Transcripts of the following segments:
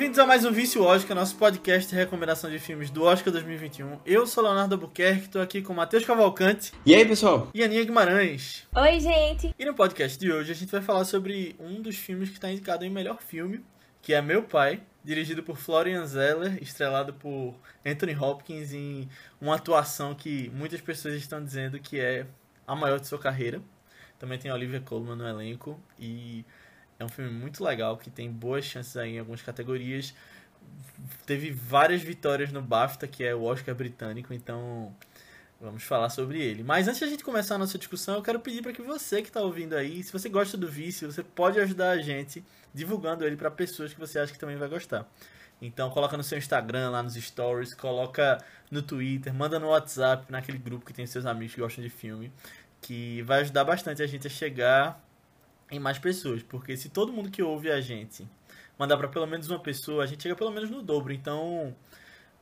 bem-vindos a mais um Vício Oscar, nosso podcast de recomendação de filmes do Oscar 2021. Eu sou Leonardo Albuquerque, estou aqui com Matheus Cavalcante. E aí, pessoal? E Aninha Guimarães. Oi, gente. E no podcast de hoje a gente vai falar sobre um dos filmes que está indicado em melhor filme, que é Meu Pai, dirigido por Florian Zeller, estrelado por Anthony Hopkins em uma atuação que muitas pessoas estão dizendo que é a maior de sua carreira. Também tem Olivia Colman no elenco e é um filme muito legal que tem boas chances aí em algumas categorias. Teve várias vitórias no BAFTA, que é o Oscar britânico, então vamos falar sobre ele. Mas antes a gente começar a nossa discussão, eu quero pedir para que você que está ouvindo aí, se você gosta do Vício, você pode ajudar a gente divulgando ele para pessoas que você acha que também vai gostar. Então coloca no seu Instagram, lá nos stories, coloca no Twitter, manda no WhatsApp, naquele grupo que tem seus amigos que gostam de filme, que vai ajudar bastante a gente a chegar em mais pessoas, porque se todo mundo que ouve a gente mandar para pelo menos uma pessoa, a gente chega pelo menos no dobro, então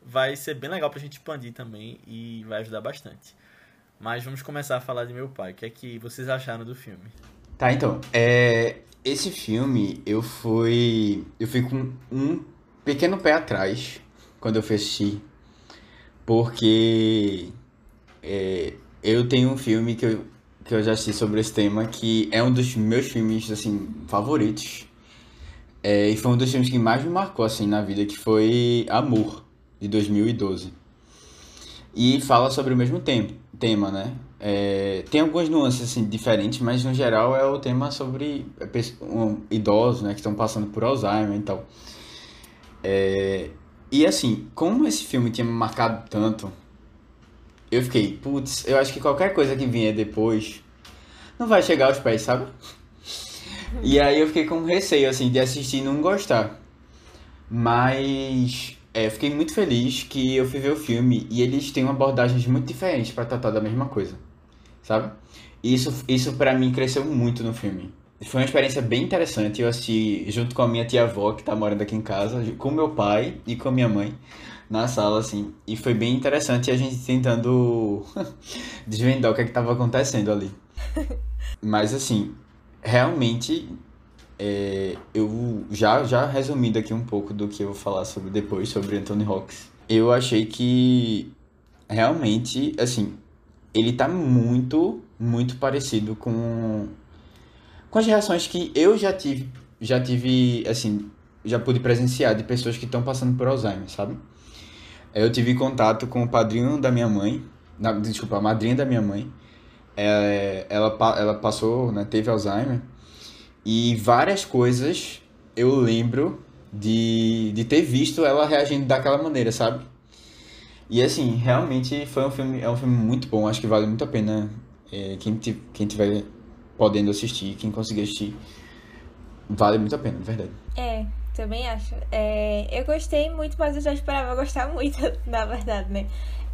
vai ser bem legal pra gente expandir também e vai ajudar bastante. Mas vamos começar a falar de meu pai. O que é que vocês acharam do filme? Tá, então, é, esse filme eu fui eu fui com um pequeno pé atrás quando eu fui assistir, porque é, eu tenho um filme que eu que eu já assisti sobre esse tema, que é um dos meus filmes, assim, favoritos. É, e foi um dos filmes que mais me marcou, assim, na vida, que foi Amor, de 2012. E fala sobre o mesmo tema, né? É, tem algumas nuances, assim, diferentes, mas no geral é o tema sobre um, idosos, né, que estão passando por Alzheimer e tal. É, e assim, como esse filme tinha me marcado tanto, eu fiquei, putz, eu acho que qualquer coisa que vier depois não vai chegar aos pés, sabe? E aí eu fiquei com receio, assim, de assistir e não gostar. Mas é, fiquei muito feliz que eu fui ver o filme e eles têm abordagens muito diferentes para tratar da mesma coisa, sabe? Isso, isso para mim cresceu muito no filme. Foi uma experiência bem interessante. Eu assisti junto com a minha tia-avó, que tá morando aqui em casa, com meu pai e com a minha mãe na sala, assim. E foi bem interessante a gente tentando desvendar o que é que tava acontecendo ali. Mas, assim, realmente, é, eu já, já resumindo aqui um pouco do que eu vou falar sobre depois, sobre Anthony Hawks. Eu achei que, realmente, assim, ele tá muito, muito parecido com, com as reações que eu já tive, já tive, assim, já pude presenciar de pessoas que estão passando por Alzheimer, sabe? Eu tive contato com o padrinho da minha mãe, na, desculpa, a madrinha da minha mãe. É, ela, ela passou, né, teve Alzheimer. E várias coisas eu lembro de, de ter visto ela reagindo daquela maneira, sabe? E assim, realmente foi um filme, é um filme muito bom, acho que vale muito a pena é, quem, quem tiver podendo assistir, quem conseguir assistir, vale muito a pena, de verdade. É, também acho. É, eu gostei muito, mas eu já esperava gostar muito, na verdade, né?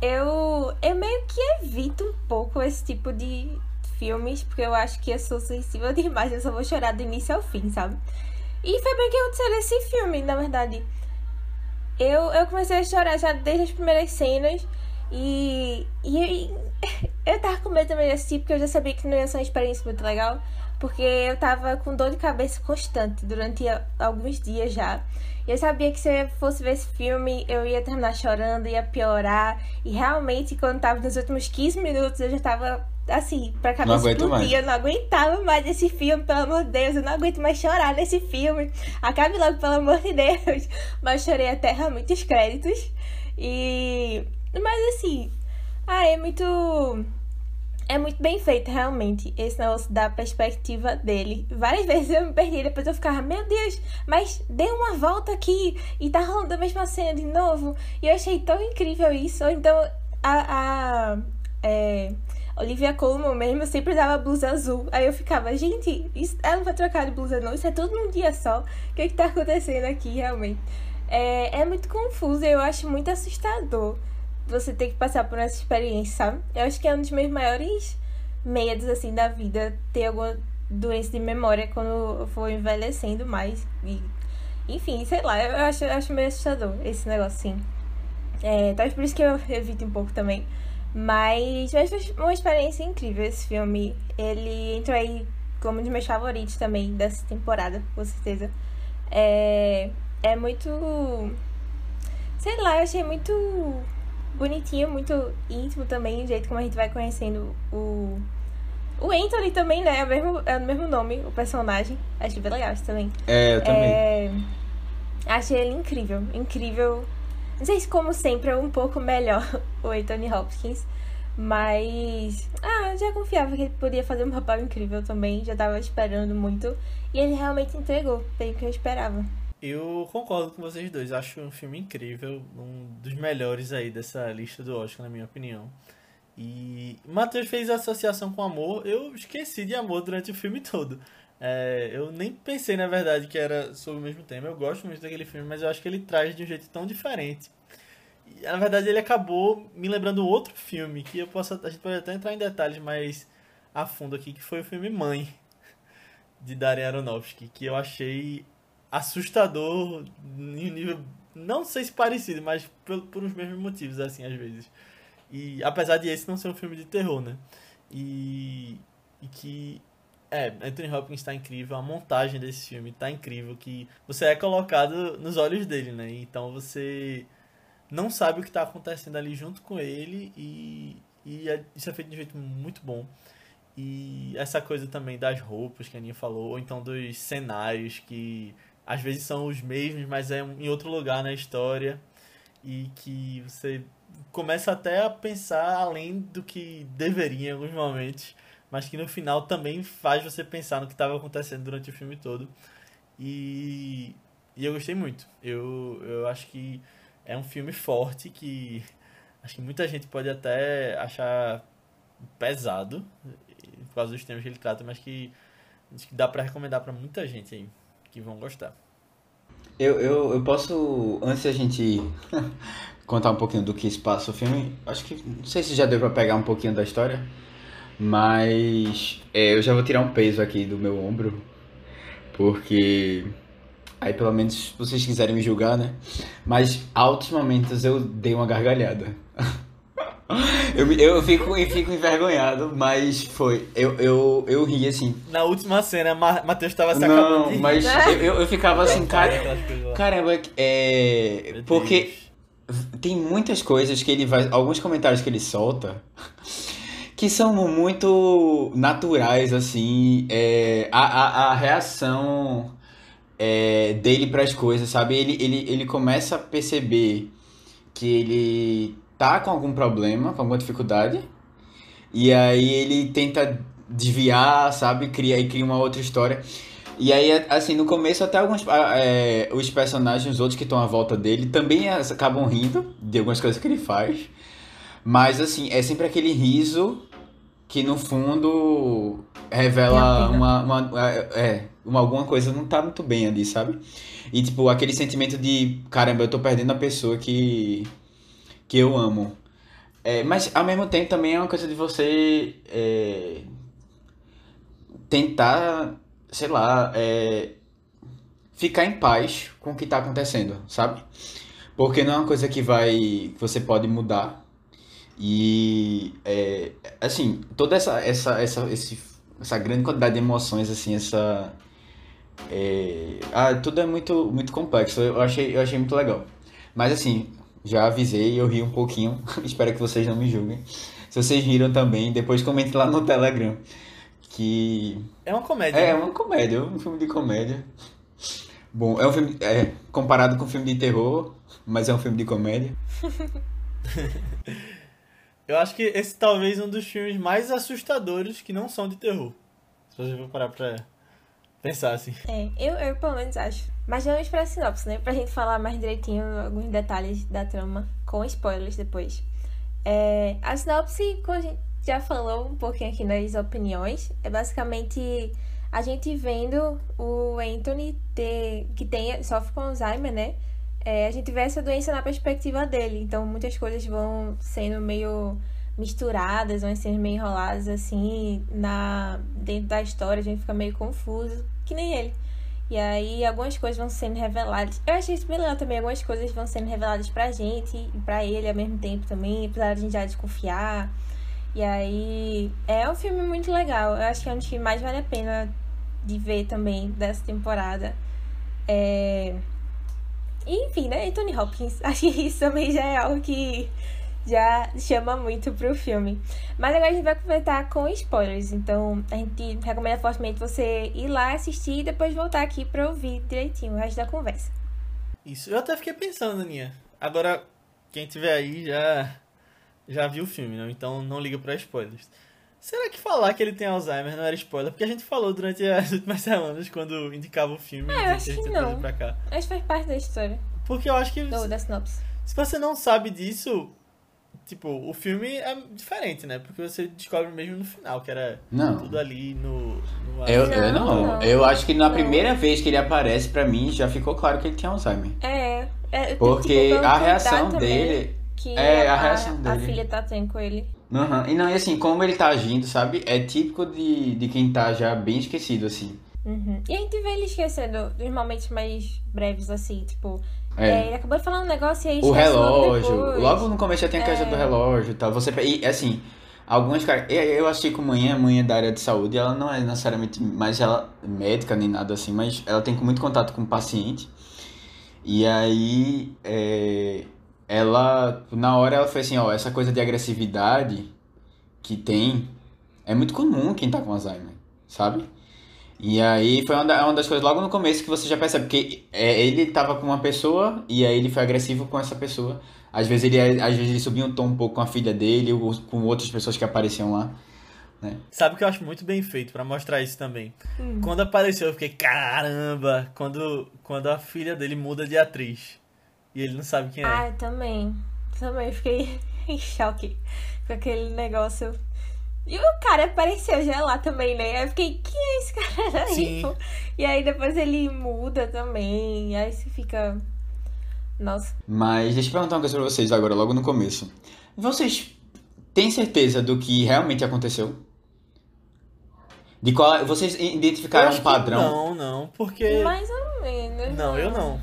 Eu, eu meio que evito um pouco esse tipo de filmes, porque eu acho que eu sou sensível demais, eu só vou chorar do início ao fim, sabe? E foi bem que aconteceu nesse filme, na verdade. Eu, eu comecei a chorar já desde as primeiras cenas. E, e, eu tava com medo também de assistir, porque eu já sabia que não ia ser uma experiência muito legal porque eu tava com dor de cabeça constante durante alguns dias já. E eu sabia que se eu fosse ver esse filme, eu ia terminar chorando, ia piorar. E realmente, quando tava nos últimos 15 minutos, eu já tava assim, pra cabeça explodir. Eu não aguentava mais esse filme, pelo amor de Deus. Eu não aguento mais chorar nesse filme. Acabe logo, pelo amor de Deus. Mas chorei até realmente os créditos. E. Mas assim. Ah, é muito é muito bem feito, realmente, esse negócio da perspectiva dele. Várias vezes eu me perdi, depois eu ficava, meu Deus, mas deu uma volta aqui e tá rolando a mesma cena de novo. E eu achei tão incrível isso. Então, a, a é, Olivia Colman mesmo sempre dava blusa azul. Aí eu ficava, gente, isso, ela não vai trocar de blusa não, isso é tudo num dia só. O que é que tá acontecendo aqui, realmente? É, é muito confuso, eu acho muito assustador você ter que passar por essa experiência, sabe? Eu acho que é um dos meus maiores medos, assim, da vida, ter alguma doença de memória quando eu for envelhecendo mais. E, enfim, sei lá, eu acho, eu acho meio assustador esse negócio, sim. É, talvez por isso que eu evito um pouco também. Mas, mas foi uma experiência incrível esse filme. Ele entrou aí como um dos meus favoritos também dessa temporada, com certeza. É, é muito. Sei lá, eu achei muito bonitinho, muito íntimo também, o jeito como a gente vai conhecendo o. O Anthony também, né? É o mesmo, é o mesmo nome, o personagem. Achei bem legal isso também. É, eu também. É... Achei ele incrível, incrível. Não sei se, como sempre, é um pouco melhor o Anthony Hopkins. Mas. Ah, já confiava que ele podia fazer um papel incrível também. Já tava esperando muito. E ele realmente entregou, bem o que eu esperava. Eu concordo com vocês dois. Acho um filme incrível. Um dos melhores aí dessa lista do Oscar, na minha opinião. E Matheus fez associação com amor. Eu esqueci de amor durante o filme todo. É, eu nem pensei, na verdade, que era sobre o mesmo tema. Eu gosto muito daquele filme, mas eu acho que ele traz de um jeito tão diferente. E, na verdade, ele acabou me lembrando outro filme, que eu posso, a gente pode até entrar em detalhes mais a fundo aqui, que foi o filme Mãe, de Darren Aronofsky, que eu achei assustador em um nível, não sei se parecido, mas por, por mesmos motivos, assim, às vezes. E apesar de esse não ser um filme de terror, né? E, e que é, Anthony Hopkins está incrível, a montagem desse filme está incrível, que você é colocado nos olhos dele, né? Então você não sabe o que está acontecendo ali junto com ele e, e é, isso é feito de um jeito muito bom. E essa coisa também das roupas que a Aninha falou, ou então dos cenários que às vezes são os mesmos, mas é em outro lugar na história e que você começa até a pensar além do que deveria em alguns momentos mas que no final também faz você pensar no que estava acontecendo durante o filme todo. E, e eu gostei muito. Eu, eu acho que é um filme forte que acho que muita gente pode até achar pesado por causa dos temas que ele trata, mas que, que dá para recomendar para muita gente aí que vão gostar. Eu, eu, eu posso, antes a gente contar um pouquinho do que se passa o filme, acho que, não sei se já deu para pegar um pouquinho da história. Mas é, eu já vou tirar um peso aqui do meu ombro, porque aí pelo menos vocês quiserem me julgar, né? Mas altos momentos eu dei uma gargalhada. Eu, eu, fico, eu fico envergonhado, mas foi. Eu, eu, eu ri assim. Na última cena, Matheus tava se Não, acabando de mas eu, eu, eu ficava assim, cara. Caramba, é. Porque tem muitas coisas que ele vai. Alguns comentários que ele solta que são muito naturais, assim, é, a, a, a reação é, dele para as coisas, sabe? Ele, ele, ele começa a perceber que ele tá com algum problema, com alguma dificuldade, e aí ele tenta desviar, sabe? Cria, e cria uma outra história. E aí, assim, no começo até alguns é, os personagens, os outros que estão à volta dele, também acabam rindo de algumas coisas que ele faz. Mas, assim, é sempre aquele riso que no fundo revela uma, uma, é, é, uma, alguma coisa não tá muito bem ali, sabe? E tipo, aquele sentimento de caramba, eu tô perdendo a pessoa que, que eu amo. É, mas ao mesmo tempo também é uma coisa de você é, tentar, sei lá, é, ficar em paz com o que tá acontecendo, sabe? Porque não é uma coisa que vai. que você pode mudar e, é, assim, toda essa, essa, essa, esse, essa grande quantidade de emoções, assim, essa... É, ah, tudo é muito, muito complexo, eu achei, eu achei muito legal. Mas, assim, já avisei, eu ri um pouquinho, espero que vocês não me julguem. Se vocês riram também, depois comente lá no Telegram. Que. É uma comédia. É, é uma comédia, é um filme de comédia. Bom, é um filme. É, comparado com um filme de terror, mas é um filme de comédia. Eu acho que esse talvez é um dos filmes mais assustadores que não são de terror. Se você for parar pra pensar assim. É, eu, eu pelo menos acho. Mas vamos pra sinopse, né? Pra gente falar mais direitinho alguns detalhes da trama, com spoilers depois. É, a sinopse, como a gente já falou um pouquinho aqui nas opiniões, é basicamente a gente vendo o Anthony ter, que tem, sofre com Alzheimer, né? é, a gente vê essa doença na perspectiva dele. Então muitas coisas vão sendo meio misturadas, vão sendo meio enroladas assim na dentro da história, a gente fica meio confuso, que nem ele. E aí algumas coisas vão sendo reveladas. Eu achei isso bem legal também, algumas coisas vão sendo reveladas pra gente e pra ele ao mesmo tempo também, apesar de a gente já desconfiar. E aí é um filme muito legal. Eu acho que é um dos mais vale a pena de ver também dessa temporada. É... E, enfim, né? Anthony Hopkins. Acho que isso também já é algo que já chama muito pro filme. Mas agora a gente vai comentar com spoilers. Então a gente recomenda fortemente você ir lá assistir e depois voltar aqui pra ouvir direitinho o resto da conversa. Isso, eu até fiquei pensando, Aninha. Agora, quem tiver aí já, já viu o filme, né? Então não liga pra spoilers. Será que falar que ele tem Alzheimer não era spoiler? Porque a gente falou durante as últimas semanas quando indicava o filme. É, eu acho que, que não. Pra cá. Acho que faz parte da história. Porque eu acho que. Do, da sinopse. Se você não sabe disso, tipo, o filme é diferente, né? Porque você descobre mesmo no final, que era não. tudo ali no. no eu, eu não. não. Eu acho que na não. primeira vez que ele aparece, pra mim, já ficou claro que ele tem Alzheimer. É. é Porque tipo, a reação dele. Que é, a, a reação dele. A filha tá tendo com ele. Uhum. E não, e assim, como ele tá agindo, sabe? É típico de, de quem tá já bem esquecido, assim. Uhum. E a gente vê ele esquecendo dos momentos mais breves, assim, tipo, é. É, ele acabou de falar um negócio e aí O relógio. Logo no começo já tem a questão é. do relógio e tal. Você, e assim, algumas caras. Eu assisti com manhã, manhã da área de saúde, ela não é necessariamente mais ela médica nem nada assim, mas ela tem muito contato com o paciente. E aí é, ela, na hora ela foi assim, ó, essa coisa de agressividade que tem é muito comum quem tá com Alzheimer, sabe? E aí foi uma, uma das coisas logo no começo que você já percebe, porque é, ele tava com uma pessoa e aí ele foi agressivo com essa pessoa. Às vezes ele, às vezes ele subia um tom um pouco com a filha dele ou com outras pessoas que apareciam lá. Né? Sabe o que eu acho muito bem feito para mostrar isso também? Hum. Quando apareceu, eu fiquei, caramba! Quando, quando a filha dele muda de atriz e ele não sabe quem é. Ah, também. Também fiquei em choque com aquele negócio e o cara apareceu já lá também, né? Eu fiquei, quem é esse cara aí? Sim. E aí depois ele muda também. E aí você fica. Nossa. Mas deixa eu perguntar uma coisa pra vocês agora, logo no começo. Vocês têm certeza do que realmente aconteceu? De qual. Vocês identificaram um padrão? Não, não, porque. Mais ou menos. Não, eu não.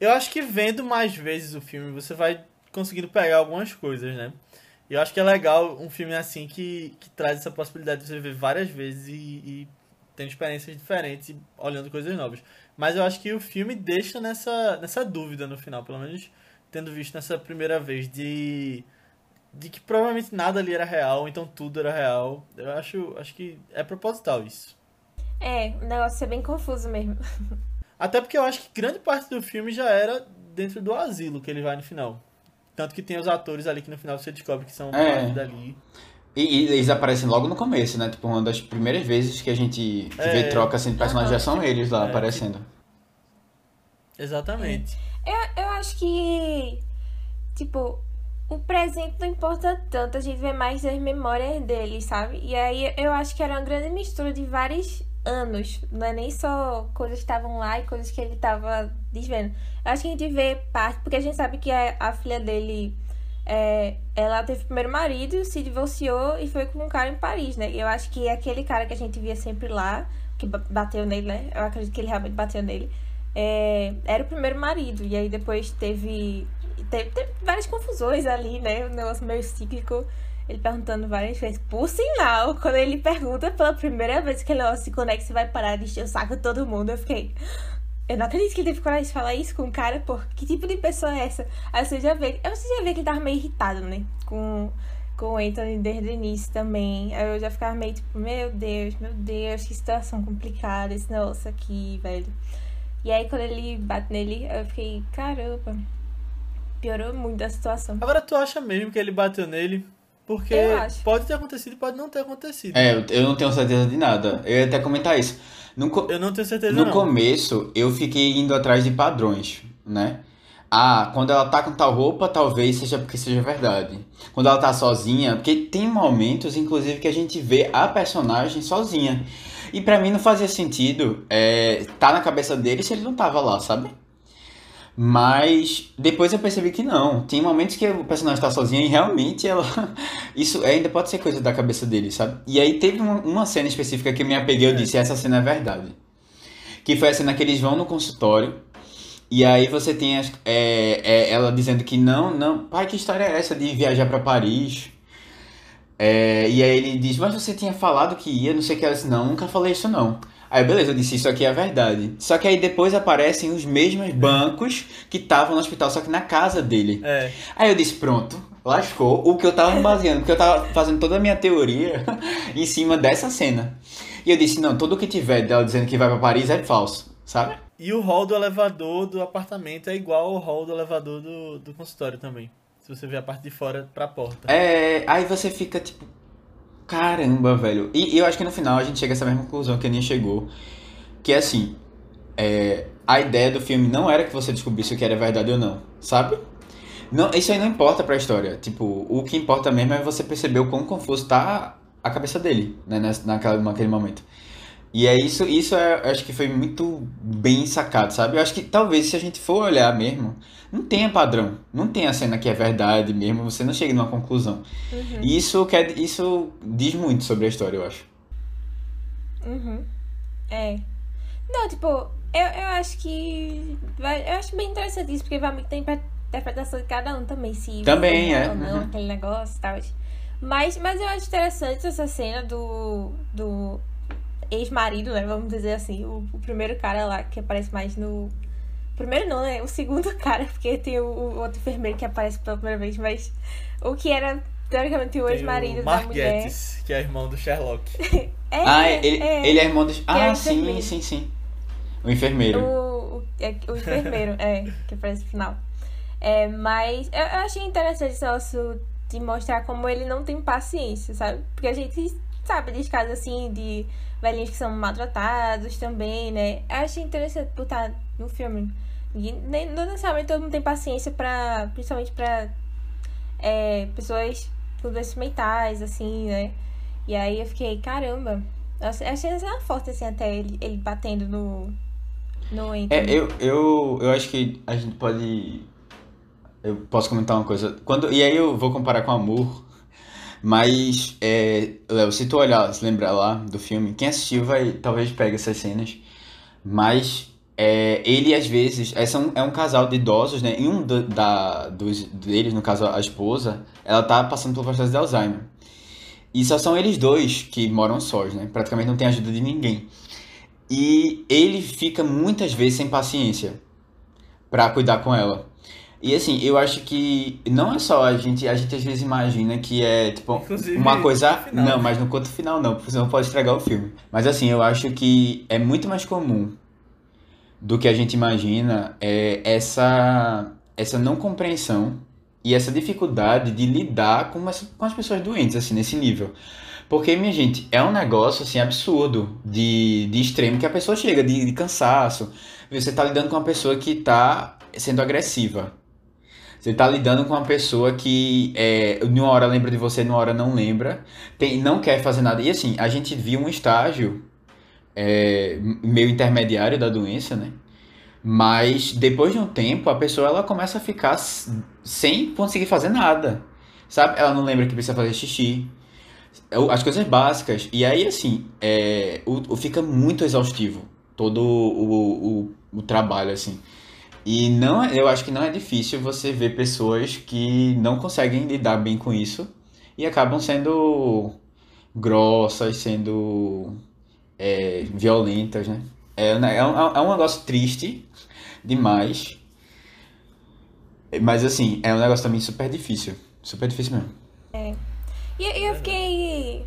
Eu acho que vendo mais vezes o filme, você vai conseguindo pegar algumas coisas, né? E eu acho que é legal um filme assim que, que traz essa possibilidade de você ver várias vezes e, e tendo experiências diferentes e olhando coisas novas. Mas eu acho que o filme deixa nessa, nessa dúvida no final, pelo menos tendo visto nessa primeira vez, de, de que provavelmente nada ali era real, então tudo era real. Eu acho, acho que é proposital isso. É, o negócio é bem confuso mesmo. Até porque eu acho que grande parte do filme já era dentro do asilo que ele vai no final. Tanto que tem os atores ali que no final você descobre que são é. dali. E, e, eles aparecem logo no começo, né? Tipo, uma das primeiras vezes que a gente é. vê troca assim, de personagens já são eles lá é, aparecendo. Que... Exatamente. Eu, eu acho que, tipo, o presente não importa tanto, a gente vê mais as memórias deles, sabe? E aí eu acho que era uma grande mistura de vários anos. Não é nem só coisas que estavam lá e coisas que ele estava desvendo. Acho que a gente vê parte, porque a gente sabe que a, a filha dele. É, ela teve o primeiro marido, se divorciou e foi com um cara em Paris, né? Eu acho que aquele cara que a gente via sempre lá, que bateu nele, né? Eu acredito que ele realmente bateu nele. É, era o primeiro marido. E aí depois teve, teve, teve várias confusões ali, né? Um negócio meio cíclico ele perguntando várias vezes. Por sinal, quando ele pergunta pela primeira vez que ele se conecta, você vai parar de encher o saco de todo mundo, eu fiquei. Eu não acredito que ele teve coragem de falar isso com o cara, pô. Que tipo de pessoa é essa? Aí você já vê. Eu você já vê que ele tava meio irritado, né? Com, com o Anthony desde o início também. Aí eu já ficava meio tipo, meu Deus, meu Deus, que situação complicada esse negócio aqui, velho. E aí quando ele bate nele, eu fiquei, caramba. Piorou muito a situação. Agora tu acha mesmo que ele bateu nele? Porque pode ter acontecido e pode não ter acontecido. É, eu não tenho certeza de nada. Eu ia até comentar isso. No, eu não tenho certeza No não. começo, eu fiquei indo atrás de padrões, né? Ah, quando ela tá com tal roupa, talvez seja porque seja verdade. Quando ela tá sozinha, porque tem momentos, inclusive, que a gente vê a personagem sozinha. E para mim não fazia sentido é, tá na cabeça dele se ele não tava lá, sabe? Mas depois eu percebi que não. Tem momentos que o personagem está sozinho e realmente ela. Isso ainda pode ser coisa da cabeça dele, sabe? E aí teve uma, uma cena específica que eu me apeguei e disse: essa cena é verdade. Que foi a cena que eles vão no consultório. E aí você tem as, é, é, ela dizendo que não, não. Pai, que história é essa de viajar para Paris? É, e aí ele diz: Mas você tinha falado que ia, não sei o que. Ela disse: Não, nunca falei isso não. Aí, beleza, eu disse, isso aqui é a verdade. Só que aí depois aparecem os mesmos bancos que estavam no hospital, só que na casa dele. É. Aí eu disse, pronto, lascou o que eu tava me baseando, porque eu tava fazendo toda a minha teoria em cima dessa cena. E eu disse, não, tudo que tiver dela dizendo que vai pra Paris é falso, sabe? E o hall do elevador do apartamento é igual ao hall do elevador do, do consultório também. Se você ver a parte de fora pra porta. É, aí você fica tipo, caramba, velho. E, eu acho que no final a gente chega a essa mesma conclusão que a Aninha chegou, que é assim, é, a ideia do filme não era que você descobrisse o que era verdade ou não, sabe? Não, isso aí não importa pra história. Tipo, o que importa mesmo é você perceber o quão confuso tá a cabeça dele, né, naquela, naquele momento. E é isso, isso é, acho que foi muito bem sacado, sabe? Eu acho que talvez se a gente for olhar mesmo, não tenha padrão, não tem a cena que é verdade mesmo, você não chega numa conclusão. Uhum. E isso, quer, isso diz muito sobre a história, eu acho. Uhum. É. Não, tipo, eu, eu acho que. Vai, eu acho bem interessante isso, porque vai muito inter- interpretação de cada um também, se Também, é. ou não, Uhum. aquele negócio e tal. Mas, mas eu acho interessante essa cena do, do ex-marido, né? Vamos dizer assim, o, o primeiro cara lá que aparece mais no. Primeiro não, né? O segundo cara, porque tem o, o outro enfermeiro que aparece pela primeira vez, mas o que era, teoricamente, o ex-marido da mulher. Gettis, que é irmão do Sherlock. É, ah, ele é. ele é irmão dos. é Ah, sim, enfermeiro. sim, sim. O enfermeiro. O, o, é, o enfermeiro, é, que aparece no final. É, mas eu, eu achei interessante esse negócio de mostrar como ele não tem paciência, sabe? Porque a gente sabe de casos assim, de velhinhos que são maltratados também, né? Eu achei interessante botar no filme. E nem, não necessariamente todo mundo tem paciência pra. Principalmente pra é, pessoas com doenças mentais, assim, né? E aí eu fiquei, caramba. Eu achei essa forte, assim, até ele, ele batendo no. No É, Anthony. eu, eu, eu acho que a gente pode. Eu posso comentar uma coisa. Quando, e aí eu vou comparar com Amor. Mas, é, Léo, se tu olhar, se lembrar lá do filme, quem assistiu vai talvez pegue essas cenas. Mas é, ele às vezes. É, são, é um casal de idosos, né? E um do- da, dos, deles, no caso a esposa, ela tá passando pelo processo de Alzheimer. E só são eles dois que moram sós, né? Praticamente não tem ajuda de ninguém. E ele fica muitas vezes sem paciência pra cuidar com ela. E assim, eu acho que não é só a gente, a gente às vezes imagina que é tipo Inclusive, uma coisa, não, mas no conto final não, porque senão pode estragar o filme. Mas assim, eu acho que é muito mais comum do que a gente imagina é essa essa não compreensão e essa dificuldade de lidar com as, com as pessoas doentes assim nesse nível. Porque, minha gente, é um negócio assim absurdo de, de extremo que a pessoa chega de, de cansaço. Você tá lidando com uma pessoa que tá sendo agressiva. Você tá lidando com uma pessoa que é, numa hora lembra de você, numa hora não lembra, tem, não quer fazer nada. E assim, a gente viu um estágio é, meio intermediário da doença, né? Mas depois de um tempo, a pessoa ela começa a ficar sem conseguir fazer nada. Sabe? Ela não lembra que precisa fazer xixi. As coisas básicas. E aí, assim, é, o, o- fica muito exaustivo todo o, o, o trabalho, assim. E não, é- eu acho que não é difícil você ver pessoas que não conseguem lidar bem com isso e acabam sendo grossas, sendo é, violentas, né? É, né, é, um, é um negócio triste demais. Mas assim, é um negócio também super difícil. Super difícil mesmo. E e eu fiquei.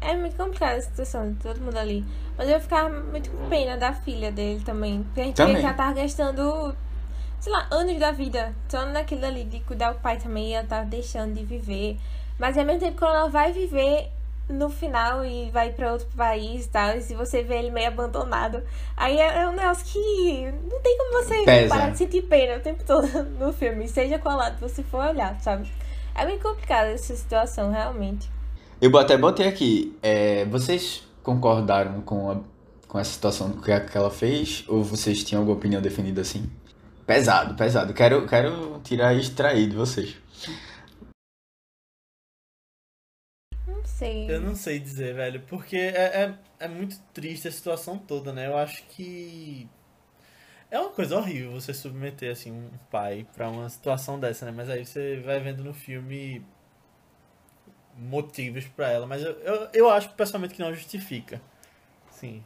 É muito complicada a situação de todo mundo ali. Mas eu ficava muito com pena da filha dele também. Porque a gente vê Também. que ela tava gastando, sei lá, anos da vida só naquilo ali de cuidar do pai também. E ela tava deixando de viver. Mas ao mesmo tempo, quando ela vai viver no final e vai pra outro país e tal, e se você vê ele meio abandonado, aí é é um negócio que não tem como você Pesa. parar de sentir pena o tempo todo no filme, seja qual lado você for olhar, sabe? É bem complicada essa situação, realmente. Eu até botei aqui. é, vocês concordaram com, a- com essa situação que, que ela fez? Ou vocês tinham alguma opinião definida assim? Pesado, pesado. Quero, quero tirar e extrair de vocês. Sei. Eu não sei dizer, velho, porque é, é, é muito triste a situação toda, né? Eu acho que é uma coisa horrível você submeter assim um pai pra uma situação dessa, né? Mas aí você vai vendo no filme motivos pra ela, mas eu, eu, eu acho pessoalmente que não justifica. Sim.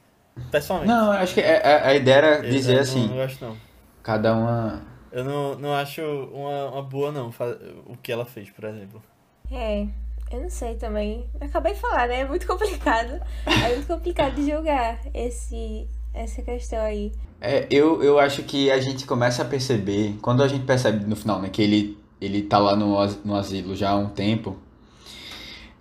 Pessoalmente. Não, eu acho que a, a- a ideia era Eu- dizer eu assim, Não, não gosto, não. cada uma. Eu não, não acho uma, uma boa, não, o que ela fez, por exemplo. É, eu não sei também. Acabei de falar, né? É muito complicado. É muito complicado de julgar esse, essa questão aí. É, eu, eu acho que a gente começa a perceber, quando a gente percebe no final, né, que ele, ele tá lá no, no asilo já há um tempo,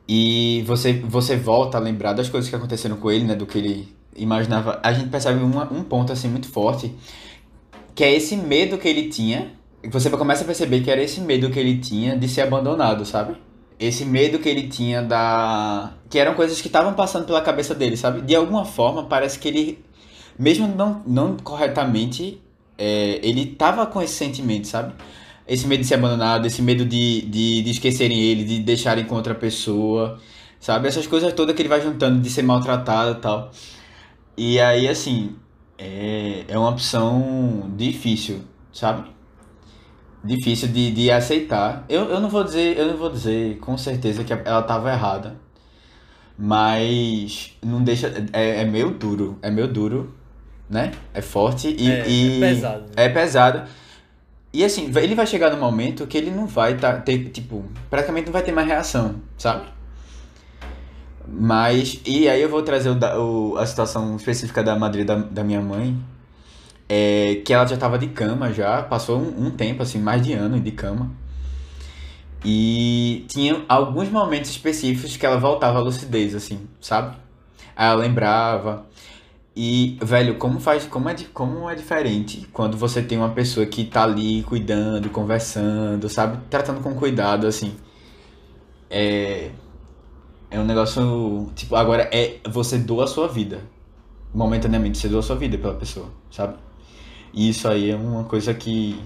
e você, você volta a lembrar das coisas que aconteceram com ele, né, do que ele imaginava, a gente percebe uma, um ponto, assim, muito forte, que é esse medo que ele tinha, você começa a perceber que era esse medo que ele tinha de ser abandonado, sabe? Esse medo que ele tinha da... que eram coisas que estavam passando pela cabeça dele, sabe? De alguma forma, parece que ele mesmo não, não corretamente, é, ele tava com esse sentimento, sabe? Esse medo de ser abandonado, esse medo de, de, de esquecerem ele, de deixarem com outra pessoa, sabe? Essas coisas todas que ele vai juntando, de ser maltratado e tal. E aí, assim, é, é uma opção difícil, sabe? Difícil de, de aceitar. Eu, eu não vou dizer, eu não vou dizer com certeza que ela tava errada. Mas não deixa. É, é meio duro. É meio duro, né? É forte e. É, e- é pesado, né? É pesado. E assim, ele vai chegar no momento que ele não vai tá, ter, tipo, praticamente não vai ter mais reação, sabe? Mas, e aí eu vou trazer o o- a situação específica da madrinha da, da minha mãe, é, que ela já tava de cama já, passou um, um tempo, assim, mais de ano de cama. E tinha alguns momentos específicos que ela voltava à lucidez, assim, sabe? Aí ela lembrava. E, velho, como faz, como é, como é diferente quando você tem uma pessoa que tá ali cuidando, conversando, sabe? Tratando com cuidado, assim. É. É um negócio. Tipo, agora é. Você doa a sua vida. Momentaneamente, você doa a sua vida pela pessoa, sabe? E isso aí é uma coisa que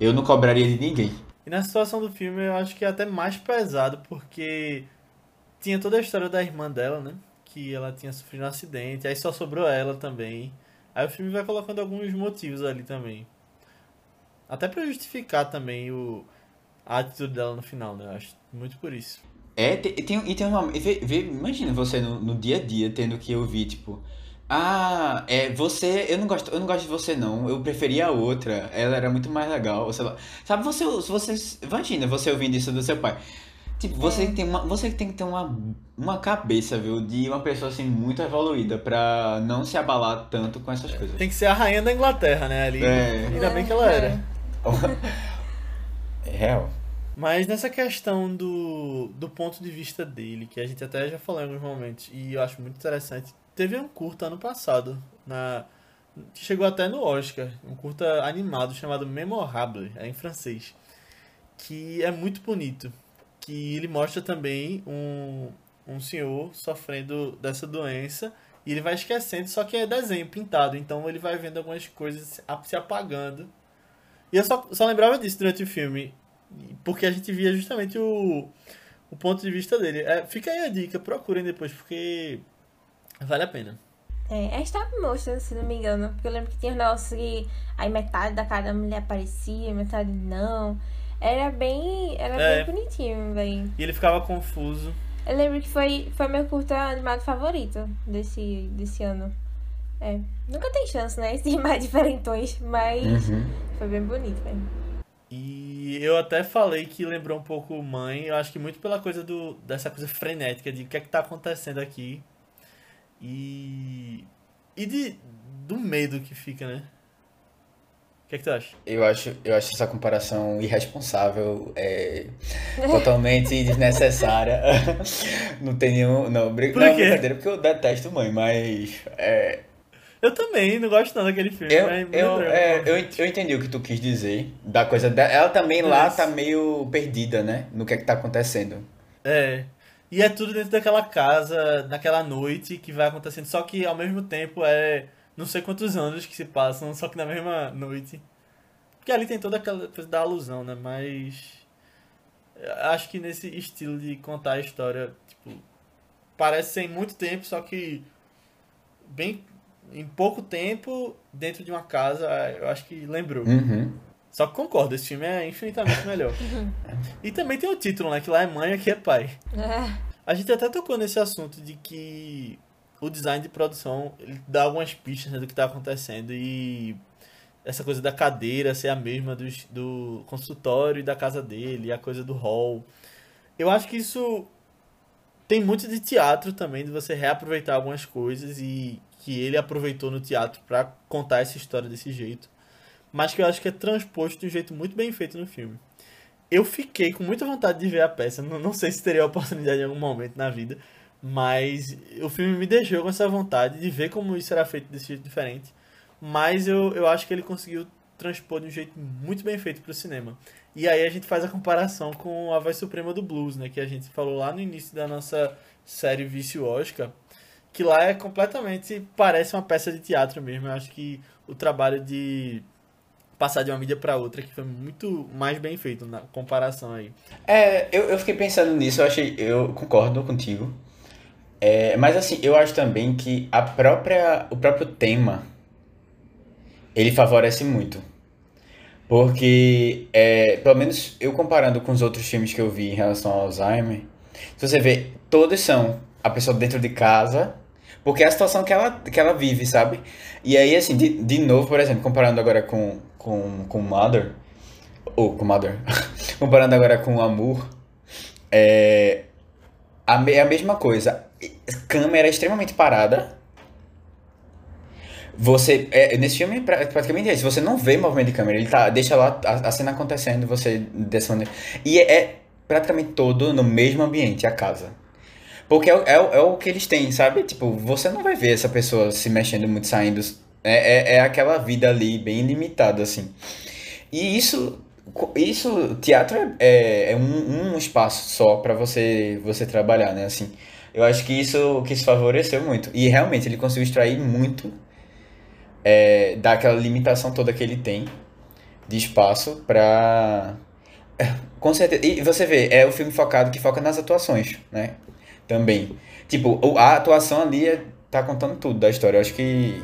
eu não cobraria de ninguém. E na situação do filme eu acho que é até mais pesado, porque tinha toda a história da irmã dela, né? Que ela tinha sofrido um acidente, aí só sobrou ela também. Aí o filme vai colocando alguns motivos ali também. Até pra justificar também o, a atitude dela no final, né? Eu acho muito por isso. É, te- e tem, e tem uma. vê- vê- imagina você no, no dia a dia tendo que ouvir, tipo. Ah, é, você. Eu não gosto, eu não gosto de você, não. Eu preferia a outra. Ela era muito mais legal. Sei lá. Sabe, você, você. Imagina você ouvindo isso do seu pai. Tipo, você tem uma, você tem que ter uma, uma cabeça, viu, de uma pessoa assim muito evoluída pra não se abalar tanto com essas coisas. Tem que ser a rainha da Inglaterra, né? Ali. É. Ainda bem que ela era. É real. Mas nessa questão do, do ponto de vista dele, que a gente até já falou em alguns momentos, e eu acho muito interessante, teve um curta ano passado, na, que chegou até no Oscar, um curta animado chamado Memorable, é em francês, que é muito bonito, que ele mostra também um, um senhor sofrendo dessa doença, e ele vai esquecendo, só que é desenho pintado, então ele vai vendo algumas coisas se- apagando. E eu só, só lembrava disso durante o filme, porque a gente via justamente o, o ponto de vista dele. É, fica aí a dica, procurem depois, porque vale a pena. É, é stop motion, se não me engano. Porque eu lembro que tinha um negócio que aí metade da cara da mulher aparecia, metade não. Era bem. Era É. bem bonitinho, velho. E ele ficava confuso. Eu lembro que foi, foi meu curta animado favorito desse, desse ano. É. Nunca tem chance, né? Esses mais diferentões, mas Uhum. foi bem bonito, velho. E eu até falei que lembrou um pouco mãe, eu acho que muito pela coisa do dessa coisa frenética de o que é que tá acontecendo aqui. E e de do medo que fica, né? O que é que tu acha? Eu acho, eu acho essa comparação irresponsável, é, totalmente desnecessária. Não tem nenhum. Não, brin... Por não, brincadeira, porque eu detesto mãe, mas. É, Eu também não gosto não daquele filme, eu, mas eu, é, eu, eu entendi o que tu quis dizer. Da coisa ela também lá tá meio perdida, né? No que é que tá acontecendo. É. E é tudo dentro daquela casa, naquela noite que vai acontecendo. Só que ao mesmo tempo é não sei quantos anos que se passam, só que na mesma noite. Porque ali tem toda aquela coisa da alusão, né? Mas. Acho que nesse estilo de contar a história, tipo. Parece ser em muito tempo, só que. Bem. Em pouco tempo, dentro de uma casa, eu acho que lembrou. Uhum. Só que concordo, esse filme é infinitamente melhor. e também tem o título, né? Que lá é mãe, aqui é pai. É. A gente até tocou nesse assunto de que o design de produção ele dá algumas pistas né, do que está acontecendo e essa coisa da cadeira ser a mesma do, do consultório e da casa dele, a coisa do hall. Eu acho que isso tem muito de teatro também, de você reaproveitar algumas coisas e que ele aproveitou no teatro para contar essa história desse jeito. Mas que eu acho que é transposto de um jeito muito bem feito no filme. Eu fiquei com muita vontade de ver a peça, não, não sei se teria a oportunidade em algum momento na vida, mas o filme me deixou com essa vontade de ver como isso era feito desse jeito diferente. Mas eu, eu acho que ele conseguiu transpor de um jeito muito bem feito para o cinema. E aí a gente faz a comparação com a voz suprema do blues, né? Que a gente falou lá no início da nossa série Vício Oscar. Que lá é completamente. parece uma peça de teatro mesmo. Eu acho que o trabalho de passar de uma mídia para outra que foi muito mais bem feito na comparação aí. É, eu, eu fiquei pensando nisso, eu achei. Eu concordo contigo. É, mas assim, eu acho também que a própria, o próprio tema ele favorece muito. Porque, é, pelo menos eu comparando com os outros filmes que eu vi em relação ao Alzheimer, se você vê, todos são a pessoa dentro de casa, porque é a situação que ela, que ela vive, sabe? E aí, assim, de, de novo, por exemplo, comparando agora com, com, com Mother, ou com Mother, comparando agora com Amor, é a, é a mesma coisa câmera extremamente parada. Você. É, nesse filme, praticamente é isso. Você não vê movimento de câmera. Ele tá, deixa lá a, a cena acontecendo, você dessa maneira. E é, é, praticamente todo no mesmo ambiente, a casa. Porque é, é, é, o que eles têm, sabe? Tipo, você não vai ver essa pessoa se mexendo muito, saindo. É, é, é aquela vida ali, bem limitada, assim. E isso isso teatro é, é, é um, um espaço só para você você trabalhar né assim eu acho que isso, que isso favoreceu muito. E realmente ele conseguiu extrair muito é, daquela limitação toda que ele tem de espaço pra. Com certeza. E você vê, é o filme focado que foca nas atuações, né? Também. Tipo, a atuação ali é, tá contando tudo da história. Eu acho que,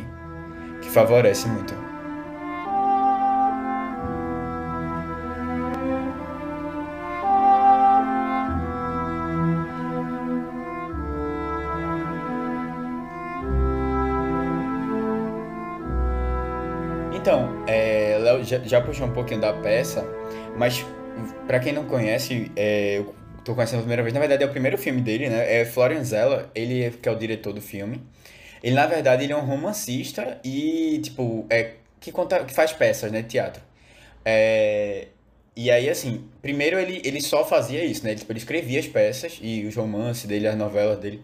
que favorece muito. já, já puxou um pouquinho da peça, mas para quem não conhece, é, eu tô conhecendo a primeira vez, na verdade é o primeiro filme dele, né? É Florian Zeller, ele é, que é o diretor do filme. Ele, na verdade, ele é um romancista e, tipo, é, que, conta, que faz peças, né? Teatro. É, e aí, assim, primeiro ele, ele só fazia isso, né? Ele, tipo, ele escrevia as peças e os romances dele, as novelas dele.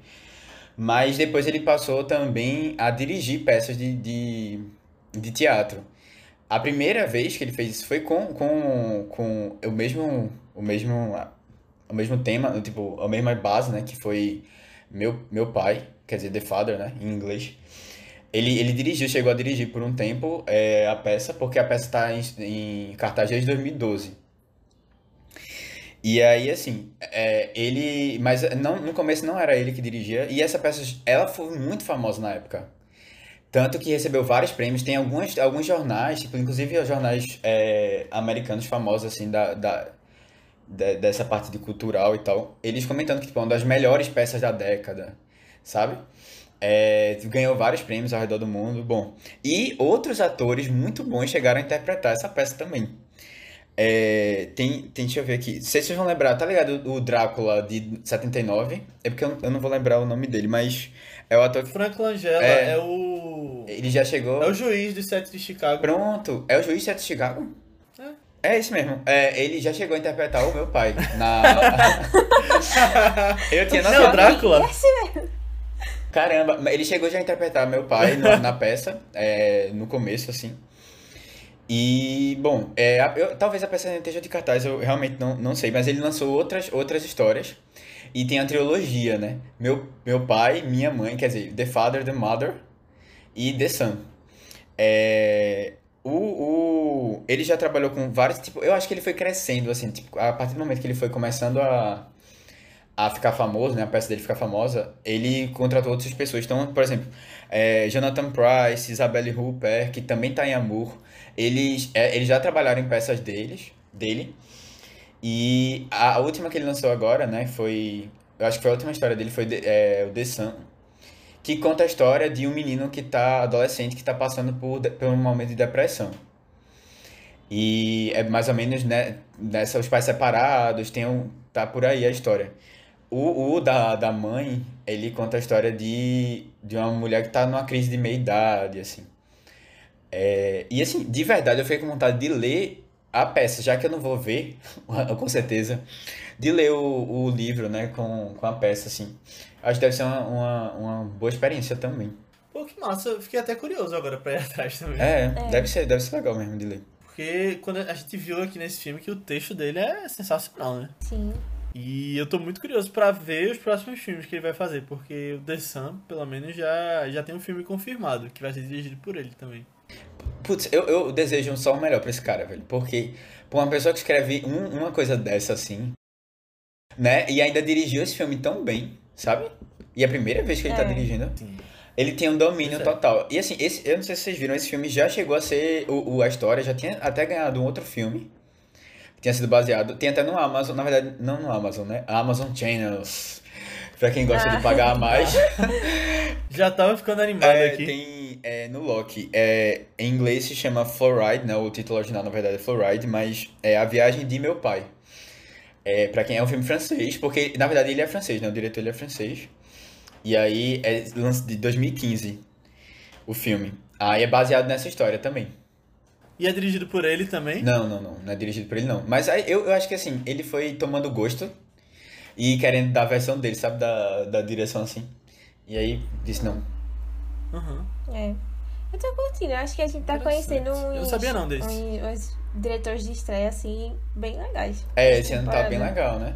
Mas depois ele passou também a dirigir peças de, de, de teatro. A primeira vez que ele fez isso foi com, com, com o mesmo o mesmo o mesmo tema, tipo, a mesma base, né, que foi meu meu pai, quer dizer, The Father, né, em inglês. Ele, ele dirigiu, chegou a dirigir por um tempo é, a peça, porque a peça está em, em cartaz desde 2012. E aí, assim, é, ele. Mas não, no começo não era ele que dirigia. E essa peça, ela foi muito famosa na época. Tanto que recebeu vários prêmios. Tem alguns, alguns jornais, tipo, inclusive jornais é, americanos famosos, assim, da, da, de, dessa parte de cultural e tal. Eles comentando que, tipo, é uma das melhores peças da década, sabe? É, ganhou vários prêmios ao redor do mundo. Bom, e outros atores muito bons chegaram a interpretar essa peça também. É, tem, tem, deixa eu ver aqui. Não sei se vocês vão lembrar, tá ligado? O Drácula de 79. É porque eu, eu não vou lembrar o nome dele, mas é o ator que. Frank Langella é, é o. Ele já chegou. É o juiz dos Sete de Chicago. Pronto. É o juiz dos Sete de Chicago? É. É isso mesmo. É, ele já chegou a interpretar o meu pai na. eu tinha noção. Não, Drácula? Caramba, ele chegou já a interpretar meu pai na, na peça, é, no começo, assim. E, bom, é, eu, talvez a peça esteja de cartaz, eu realmente não, não sei, mas ele lançou outras, outras histórias. E tem a trilogia, né? Meu, meu pai, minha mãe, quer dizer, The Father, The Mother e The Son. É, o, o, ele já trabalhou com vários, tipo, eu acho que ele foi crescendo, assim, tipo, a partir do momento que ele foi começando a, a ficar famoso, né, a peça dele ficar famosa, ele contratou outras pessoas. Então, por exemplo, é, Jonathan Price, Isabelle Hooper, que também está em Amour, eles, é, eles já trabalharam em peças deles, dele. E a, a, última que ele lançou agora, né, foi. Eu acho que foi a última história dele, foi é, o The Sun. que conta a história de um menino que tá adolescente que tá passando por, por um momento de depressão. E é mais ou menos né, nessa os pais separados, tem um, tá por aí a história. O, o da, da mãe, ele conta a história de, de uma mulher que tá numa crise de meia idade, assim. É, e assim, de verdade, eu fiquei com vontade de ler a peça, já que eu não vou ver, com certeza, de ler o, o livro, né, com, com a peça, assim. Acho que deve ser uma, uma, uma boa experiência também. Pô, que massa. Eu fiquei até curioso agora pra ir atrás também. É, Deve, ser, deve ser legal mesmo de ler. Porque quando a gente viu aqui nesse filme que o texto dele é sensacional, né? Sim. E eu tô muito curioso pra ver os próximos filmes que ele vai fazer, porque o The Sun, pelo menos, já, já tem um filme confirmado, que vai ser dirigido por ele também. Putz, eu, eu desejo só o melhor pra esse cara, velho. Porque, pra uma pessoa que escreve um, uma coisa dessa assim, né? E ainda dirigiu esse filme tão bem, sabe? E é a primeira vez que ele tá É. dirigindo. Sim. Ele tem um domínio é. total. E assim, esse, eu não sei se vocês viram, esse filme já chegou a ser. O, o- a história já tinha até ganhado um outro filme. Tinha sido baseado. Tem até no Amazon, na verdade, não no Amazon, né? Amazon Channels. Pra quem gosta de Ah. pagar a mais. Já tava ficando animado É, aqui. tem é, no Loki. É, em inglês se chama Fluoride, né? O título original, na verdade, é Fluoride, mas é A Viagem de Meu Pai. É, pra quem é um filme francês, porque na verdade ele é francês, né? O diretor ele é francês. E aí é lance de 2015 o filme. Aí é baseado nessa história também. E é dirigido por ele também. Não, não, não. Não é dirigido por ele, não. Mas aí, eu, eu acho que assim, ele foi tomando gosto e querendo dar a versão dele, sabe? Da, da direção assim. E aí disse não. Uhum. É. Eu tô curtindo, eu acho que a gente tá conhecendo uns, Eu não sabia não desse. uns, uns diretores de estreia, assim, bem legais. É, esse ano tá bem legal, né?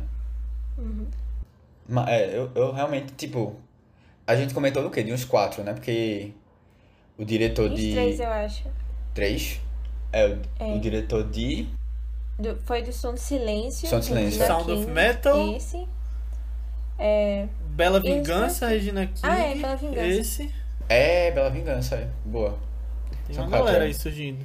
Uhum. Ma- É, eu, eu realmente, tipo. A gente comentou do quê? De uns quatro, né? Porque o diretor Uns de. três, eu acho. Três? É, o, É. o diretor de. Do- foi do Som do Silêncio. Som do Silêncio, Regina. Sound of King, Metal. Esse. É, Bela Esse Vingança, aqui. Regina King. Ah, é, Bela Vingança. Esse. É, Bela Vingança, é. Boa. Tem São uma quatro, galera é. aí surgindo.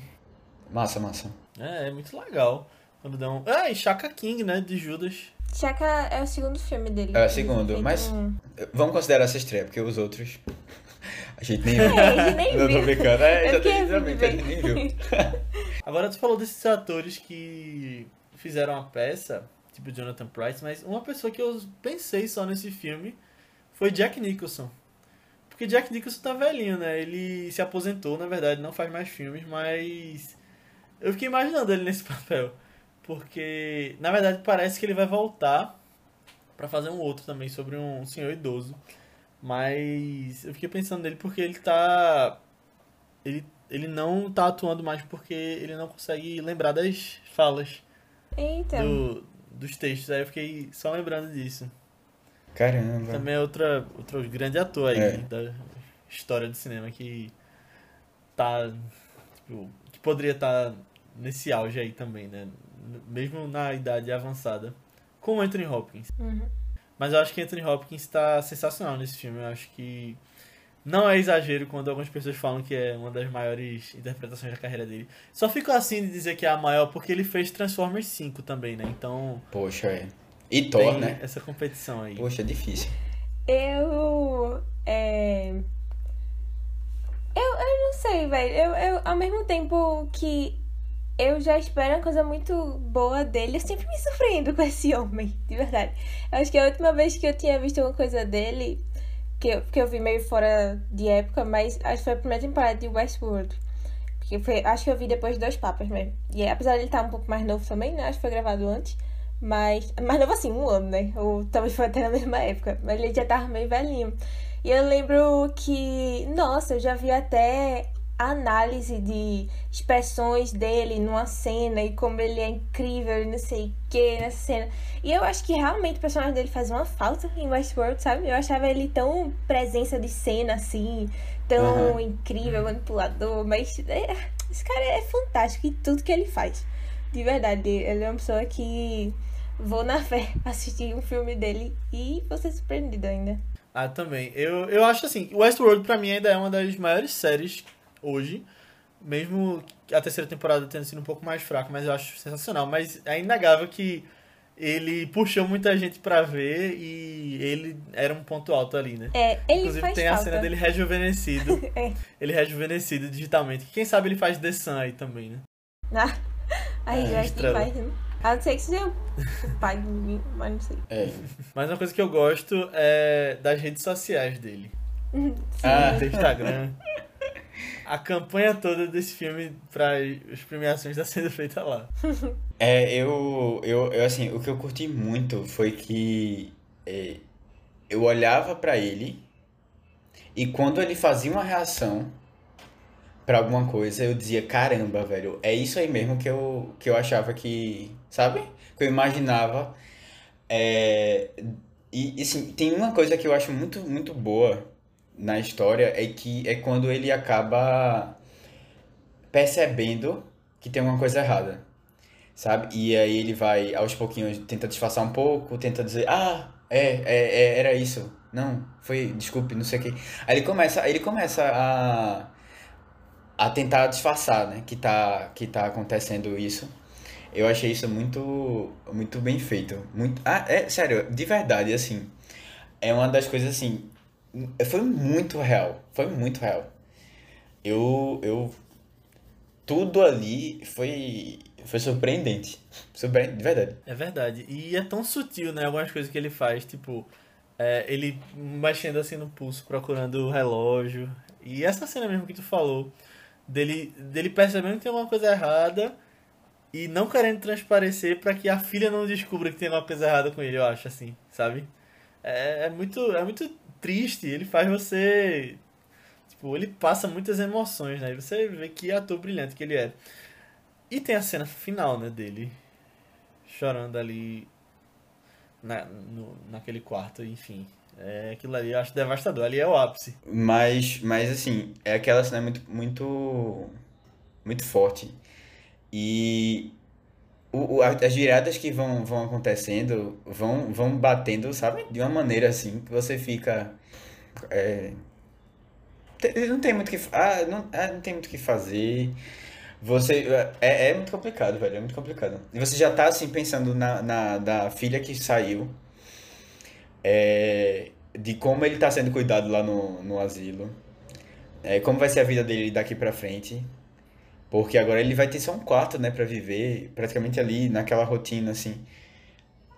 Massa, massa. É, é muito legal. Quando dão. Ah, e Chaka King, né? De Judas. Chaka é o segundo filme dele. É o segundo, mas- um- Vamos considerar essa estreia, porque os outros. A gente nem viu. É, a gente nem Não tô viu. brincando. É, que a gente nem viu. Agora tu falou desses atores que fizeram a peça, tipo Jonathan Price, mas uma pessoa que eu pensei só nesse filme foi Jack Nicholson. Porque Jack Nicholson tá velhinho, né? Ele se aposentou, na verdade, não faz mais filmes, mas eu fiquei imaginando ele nesse papel. Porque, na verdade, parece que ele vai voltar pra fazer um outro também sobre um senhor idoso. Mas eu fiquei pensando nele porque ele tá ele, ele não tá atuando mais porque ele não consegue lembrar das falas Eita. do, dos textos. Aí eu fiquei só lembrando disso. Caramba. Também é outra, outro grande ator aí É. da história do cinema que tá. Tipo, que poderia estar nesse auge aí também, né? Mesmo na idade avançada. Com o Anthony Hopkins. Uhum. Mas eu acho que Anthony Hopkins tá sensacional nesse filme. Eu acho que não é exagero quando algumas pessoas falam que é uma das maiores interpretações da carreira dele. Só fico assim de dizer que é a maior porque ele fez Transformers 5 também, né? Então Poxa, é. E Thor, tem né? essa competição aí. Poxa, é difícil. Eu. É... Eu, eu não sei, velho. Eu, eu, ao mesmo tempo que eu já espero uma coisa muito boa dele, eu sempre me surpreendo com esse homem, de verdade. Eu acho que a última vez que eu tinha visto uma coisa dele, que eu, que eu vi meio fora de época, mas acho que foi a primeira temporada de Westworld. Porque foi, acho que eu vi depois de Dois Papas mesmo. E apesar de ele estar um pouco mais novo também, né? Acho que foi gravado antes. Mas. Mais novo assim, um ano, né? Ou talvez foi até na mesma época. Mas ele já tava meio velhinho. E eu lembro que. Nossa, eu já vi até análise de expressões dele numa cena e como ele é incrível e não sei o que nessa cena. E eu acho que realmente o personagem dele faz uma falta em Westworld, sabe? Eu achava ele tão presença de cena assim, tão Aham. incrível, manipulador, mas é, esse cara é fantástico em tudo que ele faz. De verdade, ele é uma pessoa que vou na fé assistir um filme dele e vou ser surpreendida ainda. Ah, também. Eu, eu acho assim, Westworld pra mim ainda é uma das maiores séries hoje. Mesmo a terceira temporada tendo sido um pouco mais fraca, mas eu acho sensacional. Mas é inegável que ele puxou muita gente pra ver e ele era um ponto alto ali, né? É, ele Inclusive faz tem a falta. cena dele rejuvenescido. É. Ele rejuvenescido digitalmente. Quem sabe ele faz The Sun aí também, né? Ah, Aí É, eu acho estrela. demais, né? A não ser que seja o pai do mim, mas não sei. É. Mas uma coisa que eu gosto é das redes sociais dele. Sim. Ah. Do Instagram. A campanha toda desse filme para as premiações está sendo feita lá. É, eu, eu, eu, assim, o que eu curti muito foi que é, eu olhava pra ele e quando ele fazia uma reação pra alguma coisa, eu dizia, caramba, velho, é isso aí mesmo que eu, que eu achava que, sabe? Que eu imaginava. É, e, assim, tem uma coisa que eu acho muito, muito boa na história, é que é quando ele acaba percebendo que tem uma coisa errada sabe? E aí ele vai, aos pouquinhos, tenta disfarçar um pouco, tenta dizer, ah, é, é, é, era isso. Não, foi, desculpe, não sei o quê. Aí ele começa, ele começa a, a tentar disfarçar, né, que tá, que tá acontecendo isso. Eu achei isso muito, muito bem feito. Muito, ah, é, sério, de verdade, assim, é uma das coisas, assim, foi muito real, foi muito real. Eu, eu, tudo ali foi, foi surpreendente, surpreendente, de verdade. É verdade. E é tão sutil, né? Algumas coisas que ele faz, tipo, é, ele mexendo assim no pulso, procurando o relógio. E essa cena mesmo que tu falou, dele, dele percebendo que tem uma coisa errada e não querendo transparecer pra que a filha não descubra que tem uma coisa errada com ele, eu acho, assim, sabe? É, é muito, é muito triste. Ele faz você. Tipo, ele passa muitas emoções, né? E você vê que ator brilhante que ele é. E tem a cena final, né, dele chorando ali na, no, naquele quarto, enfim. É, aquilo ali eu acho devastador. Ali é o ápice. Mas, mas assim, é aquela cena muito, muito, muito forte. E o, o- as viradas que vão, vão acontecendo vão, vão batendo, sabe? De uma maneira assim que você fica. é, não tem muito que. Ah, não, ah, não tem muito que fazer. Você. É, é muito complicado, velho. É muito complicado. E você já tá assim pensando na, na da filha que saiu. é, de como ele tá sendo cuidado lá no, no asilo. É, como vai ser a vida dele daqui pra frente. Porque agora ele vai ter só um quarto, né, pra viver, praticamente ali naquela rotina, assim.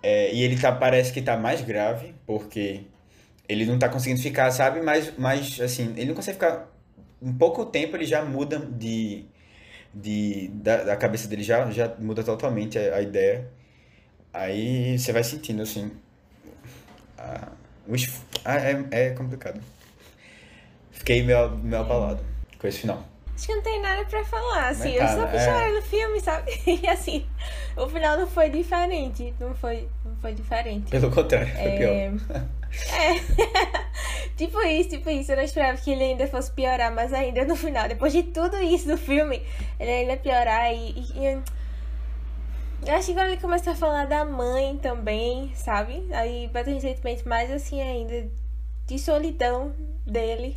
É, e ele tá, parece que tá mais grave, porque ele não tá conseguindo ficar, sabe? Mas, mas assim, ele não consegue ficar. Em pouco tempo ele já muda de. de da, da cabeça dele já, já muda totalmente a, a ideia. Aí você vai sentindo, assim. a- ah, é, é complicado. Fiquei meio, meio abalado com esse final. Acho que não tem nada pra falar, assim. Mas Eu tá, só fui é. no filme, sabe? E assim, o final não foi diferente. Não foi, não foi diferente. Pelo contrário, foi É... pior. é. tipo isso, tipo isso. Eu não esperava que ele ainda fosse piorar, mas ainda no final, depois de tudo isso do filme, ele ainda piorar e. e- Eu acho que quando ele começou a falar da mãe também, sabe? Aí bateu um sentimento mais assim ainda de solidão dele.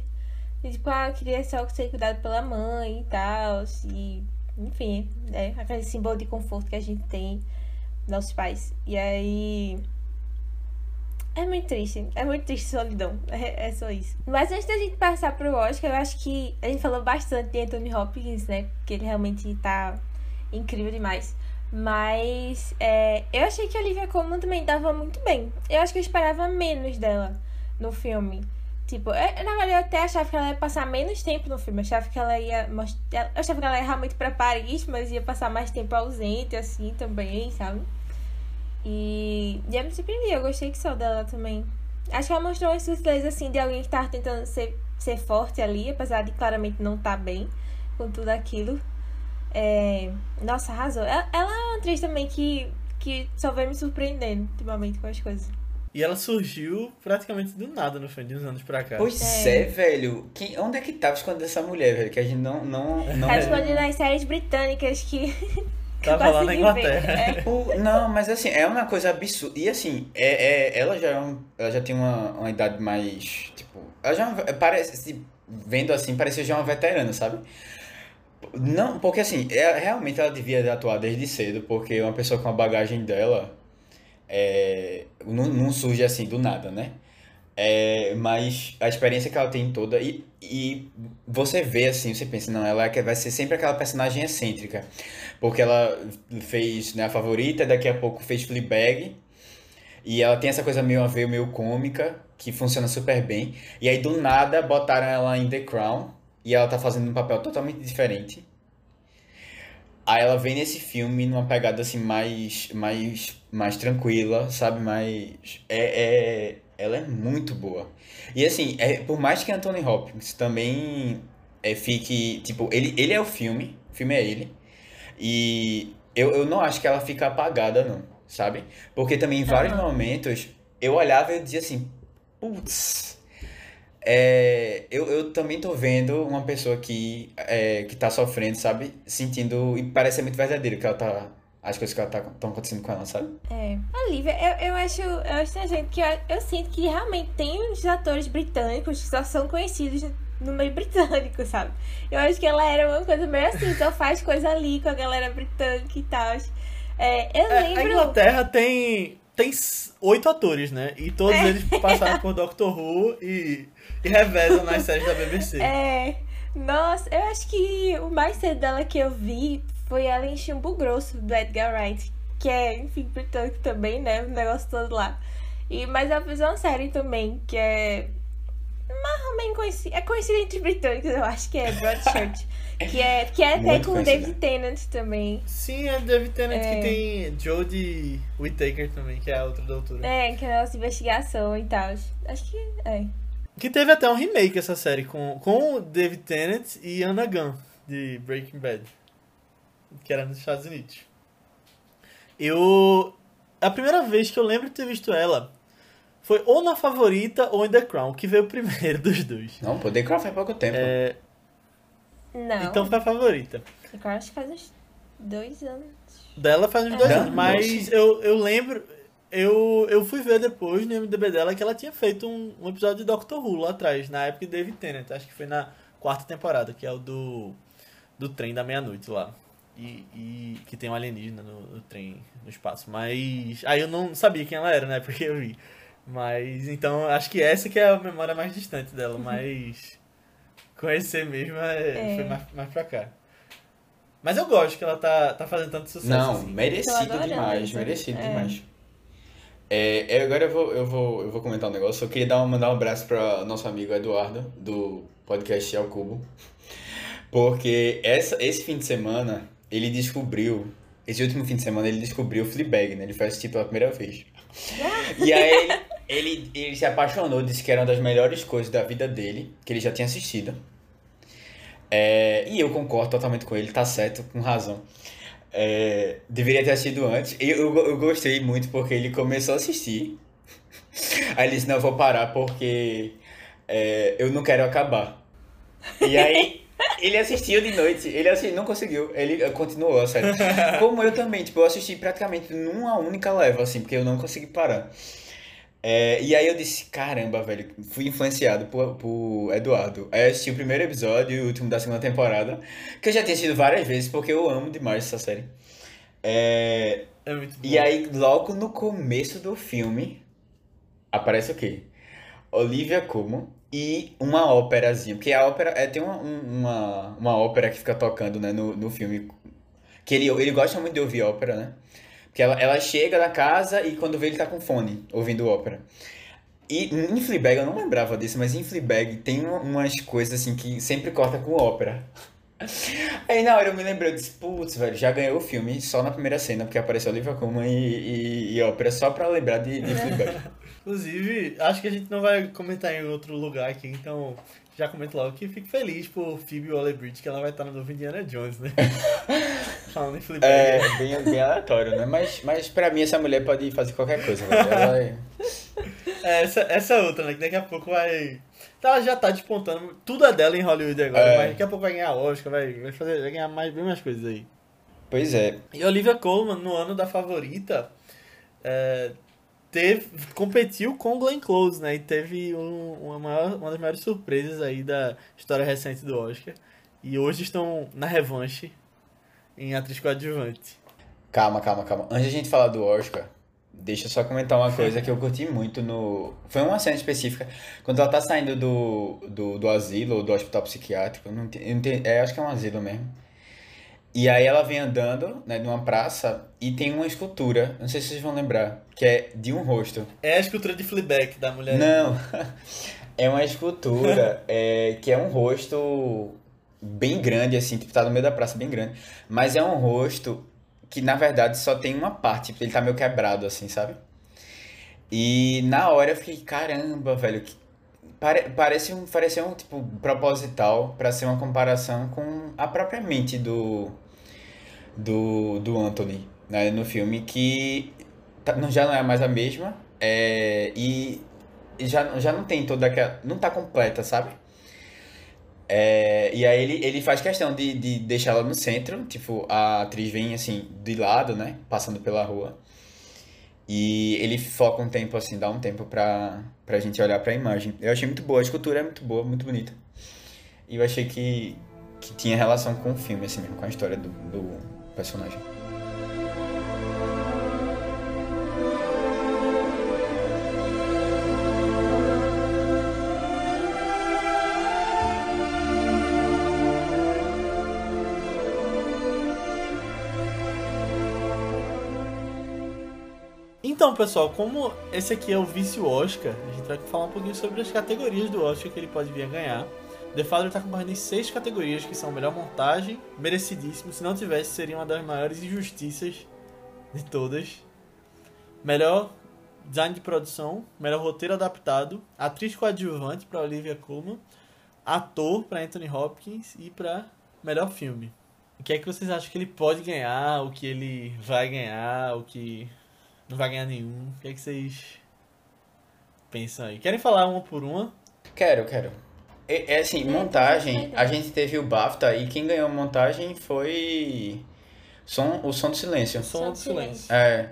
E, tipo, ah, eu queria só ser cuidado pela mãe e tal. E, enfim, é aquele símbolo de conforto que a gente tem nossos pais. E aí. É muito triste. É muito triste solidão. É, é só isso. Mas antes da gente passar pro Oscar, eu acho que a gente falou bastante de Anthony Hopkins, né? Porque ele realmente tá incrível demais. Mas é, eu achei que a Olivia Colman também dava muito bem. Eu acho que eu esperava menos dela no filme. Tipo, eu, na verdade eu até achava que ela ia passar menos tempo no filme. Eu achava que ela ia. most- Eu achava que ela ia realmente pra Paris, mas ia passar mais tempo ausente, assim, também, sabe? E, e eu me surpreendi, eu gostei que só dela também. Acho que ela mostrou uma sutileza, assim, de alguém que tava tentando ser, ser forte ali, apesar de claramente não estar bem com tudo aquilo. É, Nossa, arrasou. Ela, ela é uma atriz também que, que só vem me surpreendendo ultimamente com as coisas. E ela surgiu praticamente do nada no fim de uns anos pra cá. Pois É. é, velho. Quem, onde é que tava escondendo essa mulher, velho? Que a gente não. não, não... Tá nas séries britânicas que. Tava lá na. Inglaterra. É. O- Não, mas assim, é uma coisa absurda. E assim, é, é, ela já, é um- ela já tem uma, uma idade mais. Tipo. Ela já é uma- parece. Vendo assim, parece já uma veterana, sabe? Não, porque assim, é, realmente ela devia atuar desde cedo, porque uma pessoa com a bagagem dela É, não, não surge assim do nada, né? É, mas a experiência que ela tem toda e, e você vê assim, você pensa, não, ela é vai ser sempre aquela personagem excêntrica. Porque ela fez né, a favorita, daqui a pouco fez Fleabag. E ela tem essa coisa meio a ver, meio cômica, que funciona super bem. E aí do nada botaram ela em The Crown e ela tá fazendo um papel totalmente diferente. Aí ela vem nesse filme numa pegada assim mais mais mais tranquila, sabe? Mais é, é ela é muito boa. E assim, é, por mais que Anthony Hopkins também é, fique. Tipo, ele, ele é o filme, o filme é ele. E eu, eu não acho que ela fica apagada, não, sabe? Porque também em vários uhum. momentos eu olhava e dizia assim, putz. É, eu, eu também tô vendo uma pessoa que, é, que tá sofrendo, sabe? Sentindo. E parece muito verdadeiro que ela tá as coisas que estão tá, acontecendo com ela, sabe? É. Olivia, eu, eu acho, eu acho gente que eu, eu, sinto que realmente tem uns atores britânicos que só são conhecidos no meio britânico, sabe? Eu acho que ela era uma coisa meio assim, só faz coisa ali com a galera britânica e tal. É, eu é, lembro. A Inglaterra tem, tem oito atores, né? E todos é. eles passaram por Doctor Who e, e revezam nas séries da BBC. É. Nossa, eu acho que o mais cedo dela que eu vi foi ela em Chumbo Grosso, do Edgar Wright, que é, enfim, britânico também, né? O negócio todo lá. E, mas ela fez uma série também, que é mais ou menos conhecida, é conhecida entre britânicos, eu acho que é Broadchurch. que é, que é até com o David Tennant também. Sim, é David Tennant é. que tem Jodie Whittaker também, que é a outra doutora. É, que é nossa investigação e tal. Acho que é. Que teve até um remake essa série com, com o David Tennant e Anna Gunn, de Breaking Bad que era nos Estados Unidos. Eu. A primeira vez que eu lembro de ter visto ela foi ou na favorita ou em The Crown, que veio primeiro dos dois. Não, pô, The Crown faz pouco tempo. É... Não. Então foi a favorita. The Crown acho que faz uns dois anos. Dela faz uns dois anos, mas eu, eu lembro. Eu, eu fui ver depois no MDB dela que ela tinha feito um, um episódio de Doctor Who lá atrás, na época de David Tennant. Acho que foi na quarta temporada, que é o do, do trem da meia-noite lá e, e que tem um alienígena no, no, trem, no espaço. Mas aí eu não sabia quem ela era, né? Porque eu vi. Mas então acho que essa que é a memória mais distante dela, mas conhecer mesmo é, é. foi mais, mais pra cá. Mas eu gosto que ela tá, tá fazendo tanto sucesso. Não, assim. merecido demais, merecido é. demais. É, é, agora eu vou, eu, vou, eu vou comentar um negócio. Eu queria dar, mandar um abraço para nosso amigo Eduardo, do podcast Ao Cubo. Porque essa, esse fim de semana ele descobriu, esse último fim de semana, ele descobriu o Fleabag, né? Ele foi assistir pela primeira vez. e aí ele, ele, ele se apaixonou, disse que era uma das melhores coisas da vida dele, que ele já tinha assistido. É, e eu concordo totalmente com ele, tá certo, com razão. É, deveria ter assistido antes. Eu, eu, eu, gostei muito porque ele começou a assistir. Aí ele disse, não, eu vou parar porque é, eu não quero acabar. E aí ele assistiu de noite, ele assistiu, não conseguiu, ele eh, continuou a série. Como eu também, tipo, eu assisti praticamente numa única leva, assim, porque eu não consegui parar. É, e aí eu disse, caramba, velho, fui influenciado por, por Eduardo. Aí eu assisti o primeiro episódio e o último da segunda temporada, que eu já tinha assistido várias vezes, porque eu amo demais essa série. É, é muito bom. E aí, logo no começo do filme, aparece o quê? Olivia Colman e uma óperazinha. Porque a ópera é, tem uma, uma, uma ópera que fica tocando né, no, no filme. Que ele, ele gosta muito de ouvir ópera, né? Porque ela, ela chega na casa e quando vê ele tá com fone, ouvindo ópera. E em Fleabag, eu não lembrava disso, mas em Fleabag tem umas coisas assim que sempre corta com ópera. Aí na hora eu me lembrei, eu disse, putz, velho, já ganhou o filme só na primeira cena, porque apareceu Olivia Colman e, e, e ópera só pra lembrar de, de Fleabag. Inclusive, acho que a gente não vai comentar em outro lugar aqui, então já comento logo que fico feliz por Phoebe Waller-Bridge, que ela vai estar no novo Indiana Jones, né? Falando em Fleabag. É, bem, bem aleatório, né? Mas, mas pra mim essa mulher pode fazer qualquer coisa, ela é... é... essa, essa outra, né? Que daqui a pouco vai... Ela já tá despontando, tudo é dela em Hollywood agora, é. mas daqui a pouco vai ganhar Oscar, vai, vai, fazer, vai ganhar mais, bem mais coisas aí. Pois é. E Olivia Colman, no ano da favorita, é, teve, competiu com Glenn Close, né? E teve um, uma, maior, uma das maiores surpresas aí da história recente do Oscar. E hoje estão na revanche em atriz coadjuvante. Calma, calma, calma. Antes de a gente falar do Oscar, Deixa eu só comentar uma coisa que eu curti muito no. Foi uma cena específica. Quando ela tá saindo do, do, do asilo ou do hospital psiquiátrico, não tem, não tem, é, acho que é um asilo mesmo. E aí ela vem andando, né, numa praça e tem uma escultura, não sei se vocês vão lembrar, que é de um rosto. É a escultura de Fleabag da mulher. Não, é uma escultura é, que é um rosto bem grande, assim, tipo, tá no meio da praça, bem grande. Mas é um rosto que, na verdade, só tem uma parte, tipo, ele tá meio quebrado, assim, sabe? E na hora eu fiquei, caramba, velho, que... Pare, parece um, parecia um, tipo, proposital para ser uma comparação com a própria mente do, do, do Anthony, né, no filme, que tá, não- já não é mais a mesma, é, e já, já não tem toda aquela, não tá completa, sabe? É, e aí ele, ele faz questão de, de deixar ela no centro, tipo, a atriz vem assim, de lado, né, passando pela rua, e ele foca um tempo, assim, dá um tempo pra, pra gente olhar pra imagem. Eu achei muito boa, a escultura é muito boa, muito bonita. E eu achei que, que tinha relação com o filme, assim mesmo, com a história do, do personagem. Então, pessoal, como esse aqui é o Vício Oscar, a gente vai falar um pouquinho sobre as categorias do Oscar que ele pode vir a ganhar. The Father está concorrendo em seis categorias, que são melhor montagem, merecidíssimo. Se não tivesse, seria uma das maiores injustiças de todas. Melhor design de produção, melhor roteiro adaptado, atriz coadjuvante para Olivia Colman, ator para Anthony Hopkins e para melhor filme. O que é que vocês acham que ele pode ganhar, o que ele vai ganhar, o que não vai ganhar nenhum? O que é que vocês pensam aí? Querem falar uma por uma? Quero, quero. É, é assim, montagem, a gente teve o BAFTA e quem ganhou montagem foi som, o Som do Silêncio. Som Som do do silêncio. É.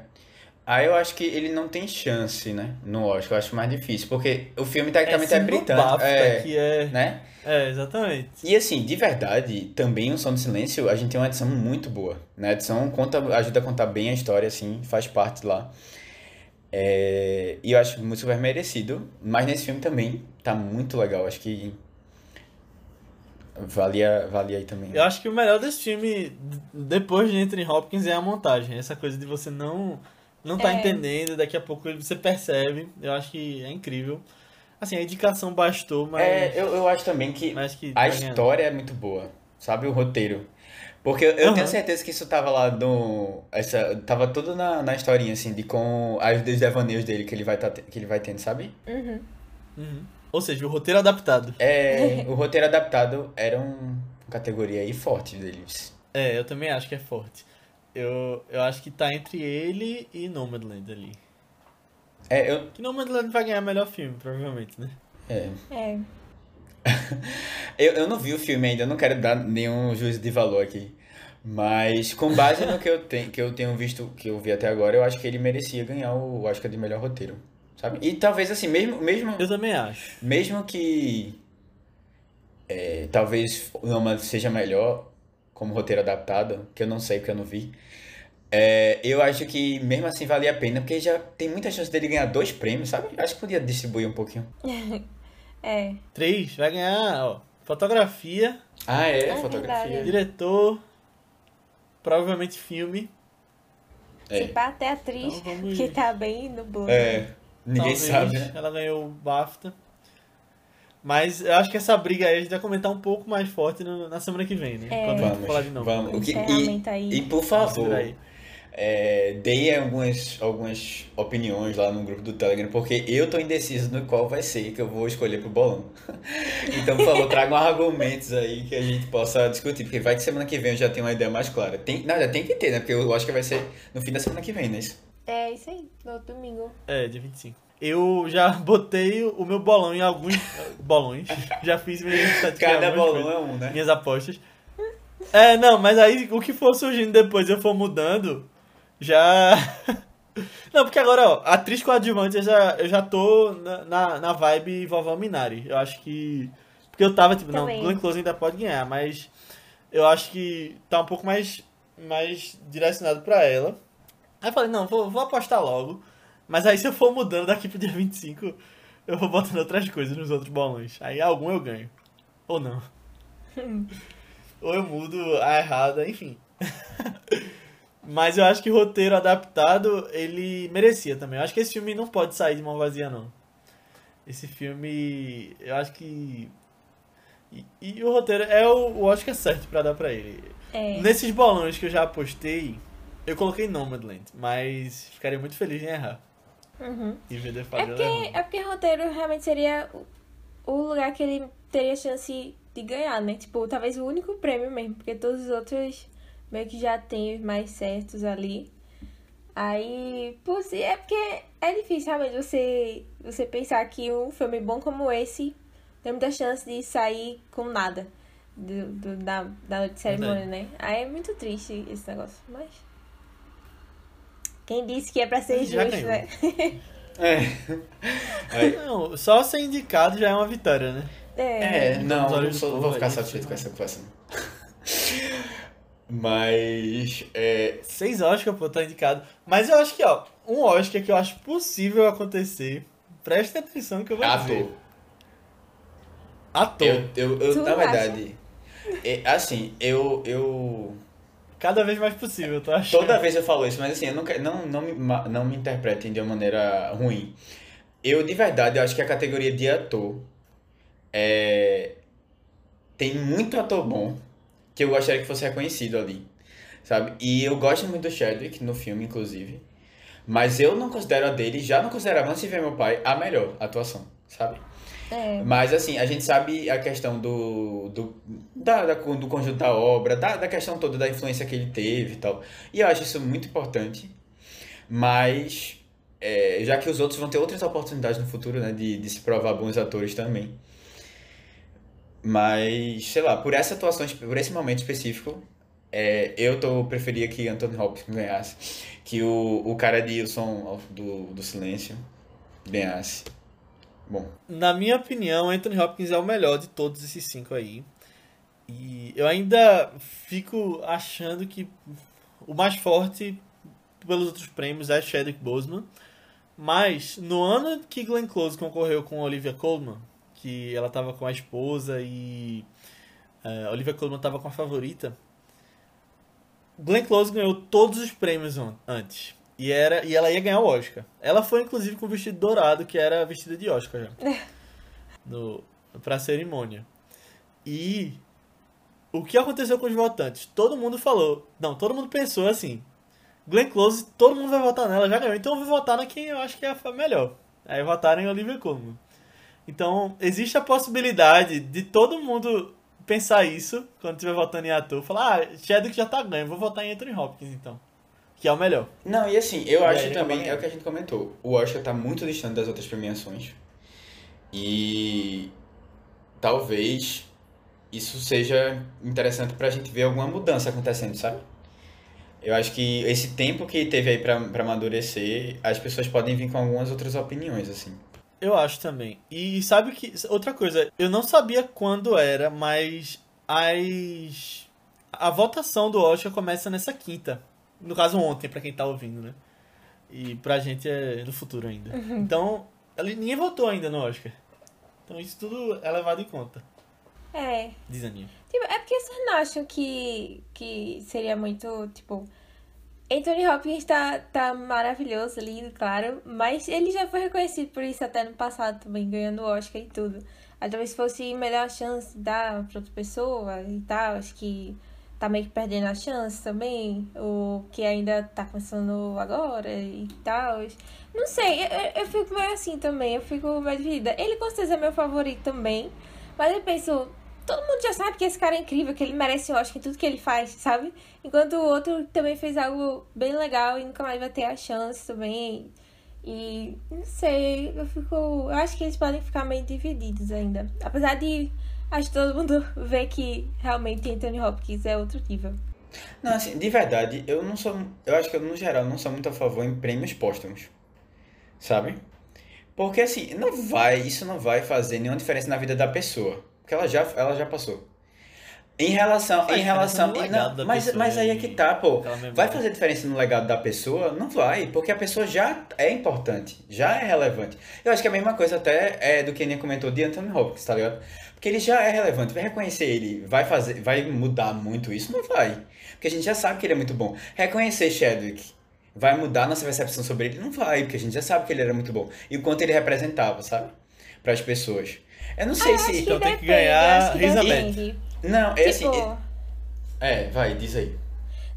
Aí eu acho que ele não tem chance, né? No Oscar, eu acho mais difícil, porque o filme tecnicamente é, no britânico. É, que é... né? É, exatamente. E assim, de verdade, também o Som do Silêncio, a gente tem uma edição muito boa. Né? A edição conta, ajuda a contar bem a história, assim, faz parte lá. É, e eu acho muito super merecido. Mas nesse filme também tá muito legal. Acho que valia, valia aí também. Eu acho que o melhor desse filme, depois de Anthony Hopkins, é a montagem. Essa coisa de você não não tá É. entendendo, daqui a pouco você percebe. Eu acho que é incrível. Assim, a indicação bastou, mas... É, eu, eu acho também que mas que a ganhar. história é muito boa, sabe? O roteiro. Porque eu, Aham. tenho certeza que isso tava lá no. Essa, tava tudo na, na historinha, assim, de com as dos devaneios dele que ele vai, tá, que ele vai tendo, sabe? Uhum. Uhum. Ou seja, o roteiro adaptado. É, o roteiro adaptado era uma categoria aí forte deles. É, eu também acho que é forte. Eu, eu acho que tá entre ele e Nomadland ali. É, eu. Que Nomadland vai ganhar melhor filme, provavelmente, né? É. É. Eu, eu não vi o filme ainda, eu não quero dar nenhum juízo de valor aqui. Mas com base no que eu, tenho, que eu tenho visto, que eu vi até agora, eu acho que ele merecia ganhar o Oscar de melhor roteiro. Sabe? E talvez assim, mesmo, mesmo, Eu também acho. mesmo que é, talvez o Noma seja melhor como roteiro adaptado, que eu não sei porque eu não vi. é, eu acho que mesmo assim valia a pena, porque já tem muita chance dele ganhar dois prêmios, sabe? Acho que podia distribuir um pouquinho. É. Três, vai ganhar, ó, fotografia, Ah, é? Ah, fotografia. verdade. diretor, provavelmente filme. É. Se pá, até atriz, Então que tá bem no bolo. É, ninguém Talvez sabe, né? Ela ganhou o BAFTA. Mas eu acho que essa briga aí a gente vai comentar um pouco mais forte no- na semana que vem, né? É. Quando a gente Vamos, falar de novo. vamos. O que- Encerramento aí. E por favor, é, deem algumas, algumas opiniões lá no grupo do Telegram, porque eu tô indeciso no qual vai ser que eu vou escolher pro bolão. Então, por favor, tragam argumentos aí que a gente possa discutir, porque vai que semana que vem eu já tenho uma ideia mais clara. Tem, não, já tem que ter, né? Porque eu acho que vai ser no fim da semana que vem, né? Isso? É isso aí, no domingo. É, dia 25. Eu já botei o meu bolão em alguns bolões. Já fiz minhas Cada bolão é um, né? minhas apostas. É, não, mas aí o que for surgindo depois eu for mudando, já. Não, porque agora, ó, atriz coadjuvante eu já, eu já tô na, na, na vibe Vovó Minari. Eu acho que. Porque eu tava tipo, não, Também. Glenn Close ainda pode ganhar, mas eu acho que tá um pouco mais, mais direcionado pra ela. Aí eu falei, não, vou, vou apostar logo. Mas aí se eu for mudando daqui pro dia 25, eu vou botando outras coisas nos outros bolões. Aí algum eu ganho. Ou não. Ou eu mudo a errada, enfim. Mas eu acho que o roteiro adaptado, ele merecia também. Eu acho que esse filme não pode sair de mão vazia, não. Esse filme, eu acho que... E, e o roteiro é o, o Oscar certo pra dar pra ele. É. Nesses bolões que eu já apostei, eu coloquei Nomadland, mas ficaria muito feliz em errar. Uhum. E ver The É porque, é porque roteiro realmente seria o- lugar que ele teria chance de ganhar, né? Tipo, talvez o único prêmio mesmo, porque todos os outros meio que já tem os mais certos ali. Aí, por si, é porque é difícil realmente você, você pensar que um filme bom como esse tem muita chance de sair com nada do, do- da, da noite de cerimônia, né? Aí é muito triste esse negócio, mas. Quem disse que é pra ser Já justo, ganhou. né? É. Não, só ser indicado já é uma vitória, né? É. É, não, Os olhos não sou- vou ficar satisfeito com essa conversa. Mas. É, Seis Oscar, pô, tá indicado. Mas eu acho que, ó, um Oscar que eu acho possível acontecer. Presta atenção que eu vou ator. dizer. Ator. Eu, eu, eu na verdade. é, assim, eu. eu Cada vez mais possível, tá toda vez eu falo isso, mas assim, eu não, quero- não, não, me, não me interpretem de uma maneira ruim. Eu, de verdade, eu acho que a categoria de ator. É, tem muito ator bom que eu gostaria que fosse reconhecido ali. Sabe? E eu gosto muito do Chadwick no filme, inclusive. Mas eu não considero a dele, já não considerava antes de ver meu pai, a melhor atuação, sabe? É. Mas assim, a gente sabe a questão do, do, da, da- do conjunto da obra, da, da questão toda da influência que ele teve e tal. E eu acho isso muito importante. Mas, é, já que os outros vão ter outras oportunidades no futuro, né, de, de se provar bons atores também. Mas, sei lá, por essa atuação, por esse momento específico, é, eu tô, preferia que Anthony Hopkins ganhasse. Que o, o cara de Som do, do Silêncio ganhasse. Bom, Na minha opinião, Anthony Hopkins é o melhor de todos esses cinco aí. E eu ainda fico achando que o mais forte pelos outros prêmios é Chadwick Boseman. Mas no ano que Glenn Close concorreu com Olivia Colman, que ela tava com a esposa e eh, Olivia Colman tava com a favorita, Glenn Close ganhou todos os prêmios an- antes. E, era, e ela ia ganhar o Oscar. Ela foi, inclusive, com o vestido dourado, que era vestida de Oscar já. No, pra cerimônia. E o que aconteceu com os votantes? Todo mundo falou. Não, todo mundo pensou assim. Glenn Close, todo mundo vai votar nela, já ganhou. Então eu vou votar na quem eu acho que é a melhor. Aí votaram em Olivia Colman. Então, existe a possibilidade de todo mundo pensar isso quando estiver votando em ator. Falar, ah, Chadwick já tá ganho, vou votar em Anthony Hopkins então. Que é o melhor. Não, e assim, eu E acho também, é o que a gente comentou, o Oscar tá muito distante das outras premiações. E talvez isso seja interessante pra gente ver alguma mudança acontecendo, sabe? Eu acho que esse tempo que teve aí pra, pra amadurecer, as pessoas podem vir com algumas outras opiniões, assim. Eu acho também. E sabe que. Outra coisa, eu não sabia quando era, mas as. A votação do Oscar começa nessa quinta. No caso, ontem, pra quem tá ouvindo, né? E pra gente é no futuro ainda. Então, ela- ninguém votou ainda no Oscar. Então isso tudo é levado em conta, É. diz a Aninha. Tipo, é porque vocês não acham que, que seria muito, tipo... Anthony Hopkins tá, tá maravilhoso, lindo, claro, mas ele já foi reconhecido por isso até no passado também, ganhando o Oscar e tudo. Aí talvez fosse melhor chance dar pra outra pessoa e tal, acho que tá meio que perdendo a chance também, o que ainda tá começando agora e tal. Não sei, eu, eu- fico meio assim também, eu fico meio dividida. Ele com certeza é meu favorito também, mas eu penso, todo mundo já sabe que esse cara é incrível, que ele merece Oscar em tudo que ele faz, sabe? Enquanto o outro também fez algo bem legal e nunca mais vai ter a chance também. E não sei, eu fico. Eu acho que eles podem ficar meio divididos ainda. Apesar de acho que todo mundo vê que realmente Anthony Hopkins é outro nível. Não, assim, de verdade, eu não sou. Eu acho que eu, no geral, não sou muito a favor em prêmios póstumos. Sabe? Porque assim, não vai, isso não vai fazer nenhuma diferença na vida da pessoa. Porque ela já, ela já passou. Em relação, Faz em relação, não, mas, pessoa mas aí é e que tá, pô. Vai fazer diferença no legado da pessoa? Não vai, porque a pessoa já é importante, já é relevante. Eu acho que é a mesma coisa até é do que a Aninha comentou de Anthony Hopkins, tá ligado? Porque ele já é relevante, vai reconhecer ele, vai fazer, vai mudar muito isso? Não vai. Porque a gente já sabe que ele é muito bom. Reconhecer Chadwick vai mudar nossa percepção sobre ele? Não vai, porque a gente já sabe que ele era muito bom. E o quanto ele representava, sabe? Para as pessoas. Eu não sei Acho se. Então tem que ganhar depende. Não, é assim. Tipo, É, vai, diz aí.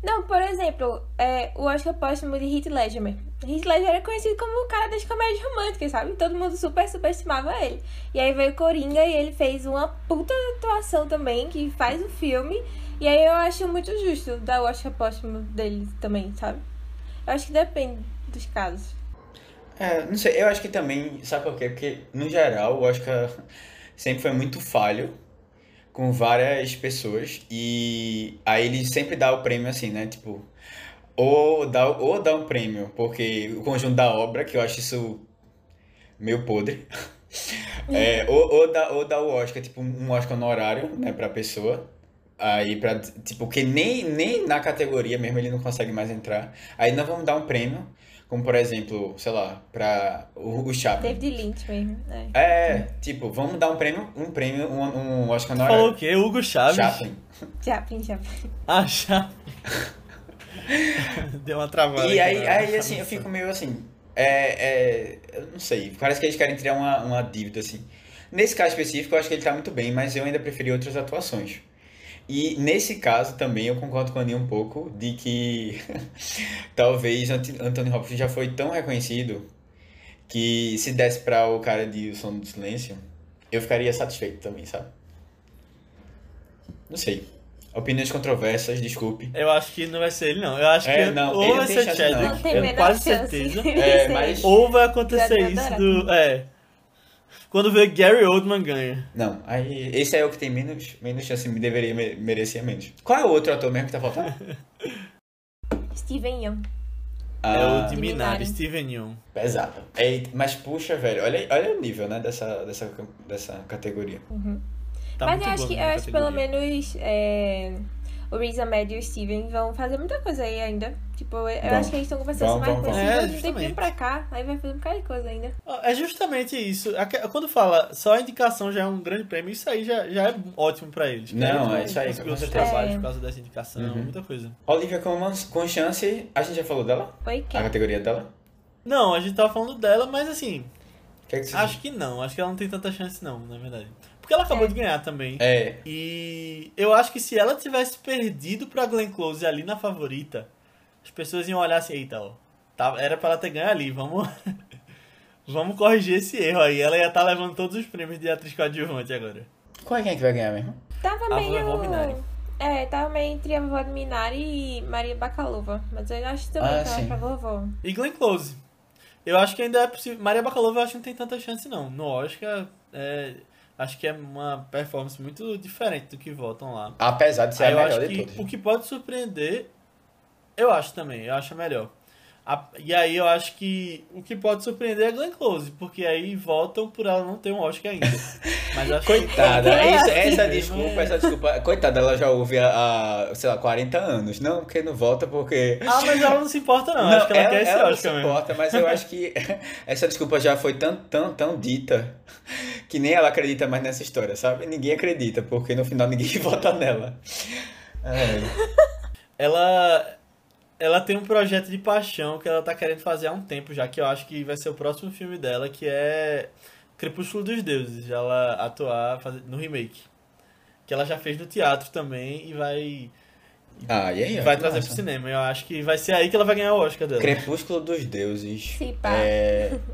Não, por exemplo, é, o Oscar póstumo de Heath Ledger. Heath Ledger era conhecido como o cara das comédias românticas, sabe? Todo mundo super, super estimava ele. E aí veio Coringa e ele fez uma puta atuação também, que faz o filme. E aí eu acho muito justo dar o Oscar póstumo dele também, sabe? Acho que depende dos casos. É, não sei, eu acho que também, sabe por quê? Porque, no geral, o Oscar sempre foi muito falho com várias pessoas e aí ele sempre dá o prêmio assim, né? Tipo, ou dá, ou dá um prêmio, porque o conjunto da obra, que eu acho isso meio podre, é, ou, ou, dá, ou dá o Oscar, tipo, um Oscar honorário, né, pra pessoa, aí pra, tipo, que nem, nem na categoria mesmo ele não consegue mais entrar, aí nós vamos dar um prêmio, como por exemplo, sei lá, pra o, o Chaplin. David Lynch mesmo. É. É, tipo, vamos dar um prêmio, um prêmio, um, um Oscar honorário. Falou o quê? Hugo Chaves? Chaplin. Chaplin, Chaplin. Ah, Chaplin. Deu uma travada. E aí, aí assim, eu fico meio assim. É, é, eu não sei, parece que eles querem criar uma, uma dívida, assim. Nesse caso específico, eu acho que ele tá muito bem, mas eu ainda preferi outras atuações. E nesse caso também eu concordo com a Aninha um pouco de que talvez Ant- Anthony Hopkins já foi tão reconhecido que se desse pra o cara de O Som do Silêncio, eu ficaria satisfeito também, sabe? Não sei. Opiniões controversas, desculpe. Eu acho que não vai ser ele, não. Eu acho É, que não, ou ele vai ser Chadwick, eu quase chance. certeza. É, mas- Ou vai acontecer isso do. É. Quando vê Gary Oldman ganha. Não, aí esse é o que tem menos, menos chance, me deveria me- merecer menos. Qual é o outro ator mesmo que tá faltando? Steven Yeun. é Ah, o de Minari. Steven Yeun. Pesado. É, mas puxa, velho, olha, olha o nível, né, dessa, dessa, dessa categoria. Tá Mas eu acho que, eu acho que pelo menos é, o Riz Ahmed e o Steven vão fazer muita coisa aí ainda. Tipo, eu Vão. acho que eles estão a ser mais vão, conhecidos É, um tempinho justamente. pra cá. Aí vai fazer um bocado de coisa ainda. É justamente isso. Quando fala só a indicação já é um grande prêmio, isso aí já, já é ótimo pra eles. Não, é isso aí, conseguir com outros certeza. trabalhos É. por causa dessa indicação, Uhum. muita coisa. Olivia Colman, com chance, a gente já falou dela? Oi, A quem? categoria dela? Não, a gente tava falando dela, mas assim, O que é que você acho que não. Acho que ela não tem tanta chance, não, na verdade. Porque ela acabou É. de ganhar também. É, E eu acho que se ela tivesse perdido pra Glenn Close ali na favorita, as pessoas iam olhar assim, eita, ó, tá, era pra ela ter ganho ali, vamos, vamos corrigir esse erro aí. Ela ia estar levando todos os prêmios de atriz coadjuvante agora. qual é quem é que vai ganhar mesmo? Tava A meio. É, tava meio entre a vovó de Minari e Maria Bakalova. Mas eu acho também Ah, que ela é pra vovó. E Glenn Close. Eu acho que ainda é possível. Maria Bakalova eu acho que não tem tanta chance, não. No Oscar, é, acho que é uma performance muito diferente do que votam lá. Apesar de ser Aí a eu melhor acho de que todas. o que pode surpreender, eu acho também, eu acho a melhor. A- e aí eu acho que o que pode surpreender é Glenn Close, porque aí votam por ela não ter um Oscar ainda. Mas Coitada, É, essa, assim. essa desculpa, essa desculpa. Coitada, ela já ouve há, sei lá, 40 anos. Não, porque não volta, porque. que. Ah, mas ela não se importa, não. acho que ela, quer esse ela não Oscar se mesmo. importa, mas eu acho que essa desculpa já foi tão, tão, tão dita que nem ela acredita mais nessa história, sabe? Ninguém acredita, porque no final ninguém vota nela. É. Ela. Ela tem um projeto de paixão que ela tá querendo fazer há um tempo já, que eu acho que vai ser o próximo filme dela, que é Crepúsculo dos Deuses. Ela atuar fazer, no remake. Que ela já fez no teatro também e vai. Ah, e aí? ó, vai trazer massa. pro cinema. Eu acho que vai ser aí que ela vai ganhar o Oscar dela. Crepúsculo dos Deuses. Se pá. É...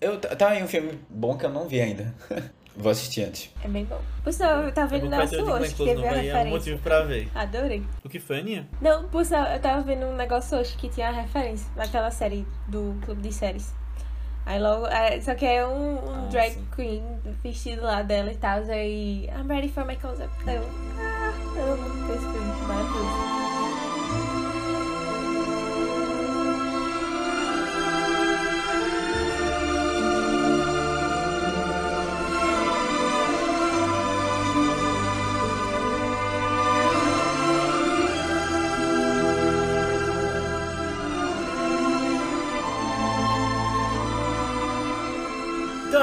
Eu, tá aí um filme bom que eu não vi ainda. Vou assistir antes. É bem bom. Por sinal, eu tava É vendo o de hoje, que teve a é um referência. motivo pra ver. Adorei. O que foi, Aninha? Não, por sinal, eu tava vendo um negócio hoje que tinha a referência naquela série do Clube de Séries. Aí logo. é, só que é um, um Ah, drag sim. queen vestido lá dela e tal. Aí. I'm ready for my concept. Aí Eu. Ah, amo esse filme. Maravilhoso.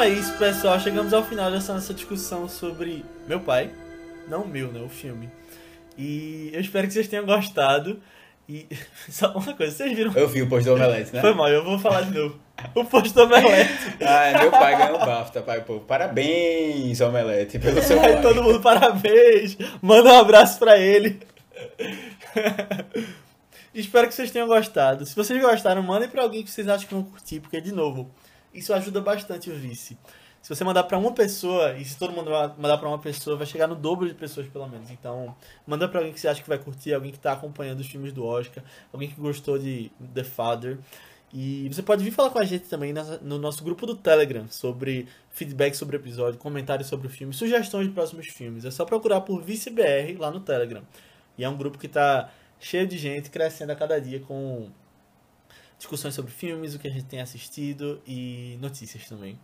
Isso, pessoal. Chegamos ao final dessa nossa discussão sobre meu pai. Não meu, né? O filme. E eu espero que vocês tenham gostado. E só uma coisa, vocês viram? Eu vi o post do Omelete, né? Foi mal, eu vou falar de novo. O post do Omelete. Ah, meu pai ganhou o BAFTA, pai, pô. Parabéns, Omelete, pelo seu pai. todo mundo, parabéns. Manda um abraço pra ele. Espero que vocês tenham gostado. Se vocês gostaram, mandem pra alguém que vocês acham que vão curtir, porque, de novo, isso ajuda bastante o vice. Se você mandar pra uma pessoa, e se todo mundo mandar pra uma pessoa, vai chegar no dobro de pessoas, pelo menos. Então, manda pra alguém que você acha que vai curtir, alguém que tá acompanhando os filmes do Oscar, alguém que gostou de The Father. E você pode vir falar com a gente também no nosso grupo do Telegram sobre feedback sobre o episódio, comentários sobre o filme, sugestões de próximos filmes. É só procurar por ViceBR lá no Telegram. E é um grupo que tá cheio de gente, crescendo a cada dia com discussões sobre filmes, o que a gente tem assistido e notícias também.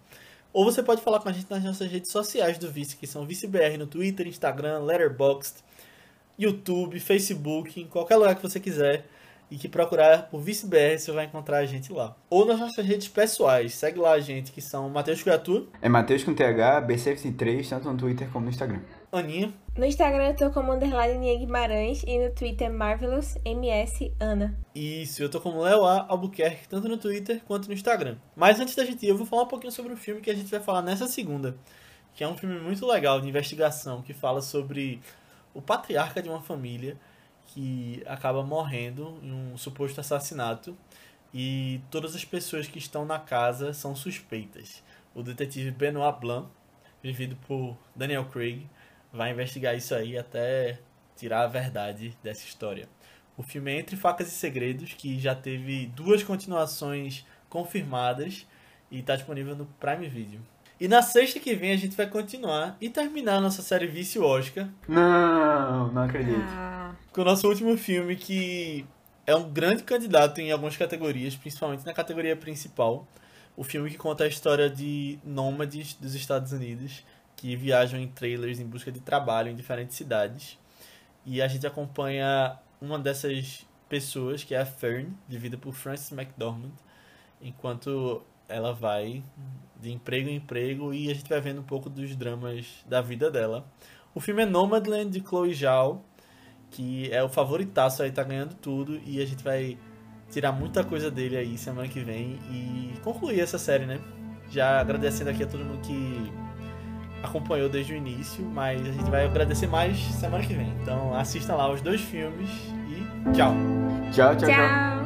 Ou você pode falar com a gente nas nossas redes sociais do Vice, que são ViceBR no Twitter, Instagram, Letterboxd, YouTube, Facebook, em qualquer lugar que você quiser. E que procurar por ViceBR, você vai encontrar a gente lá. Ou nas nossas redes pessoais. Segue lá a gente, que são Matheus Criatura, É Matheus com TH, B73, tanto no Twitter como no Instagram. Aninha, No Instagram eu tô como underline Nia Guimarães e no Twitter Marvelous MS Ana. Isso, eu tô como Léo A. Albuquerque, tanto no Twitter quanto no Instagram. Mas antes da gente ir, eu vou falar um pouquinho sobre o filme que a gente vai falar nessa segunda. Que é um filme muito legal de investigação, que fala sobre o patriarca de uma família que acaba morrendo em um suposto assassinato. E todas as pessoas que estão na casa são suspeitas. O detetive Benoit Blanc, vivido por Daniel Craig, vai investigar isso aí até tirar a verdade dessa história. O filme é Entre Facas e Segredos, que já teve duas continuações confirmadas e está disponível no Prime Video. E na sexta que vem a gente vai continuar e terminar a nossa série Vício Oscar Não, não acredito. Ah, com o nosso último filme que é um grande candidato em algumas categorias, principalmente na categoria principal. O filme que conta a história de nômades dos Estados Unidos que viajam em trailers em busca de trabalho em diferentes cidades. E a gente acompanha uma dessas pessoas, que é a Fern, vivida por Frances McDormand, enquanto ela vai de emprego em emprego e a gente vai vendo um pouco dos dramas da vida dela. O filme é Nomadland, de Chloe Zhao, que é o favoritaço aí, tá ganhando tudo e a gente vai tirar muita coisa dele aí semana que vem e concluir essa série, né? Já agradecendo aqui a todo mundo que acompanhou desde o início, mas a gente vai agradecer mais semana que vem. Então assistam lá os dois filmes e tchau! Tchau, tchau, tchau. tchau.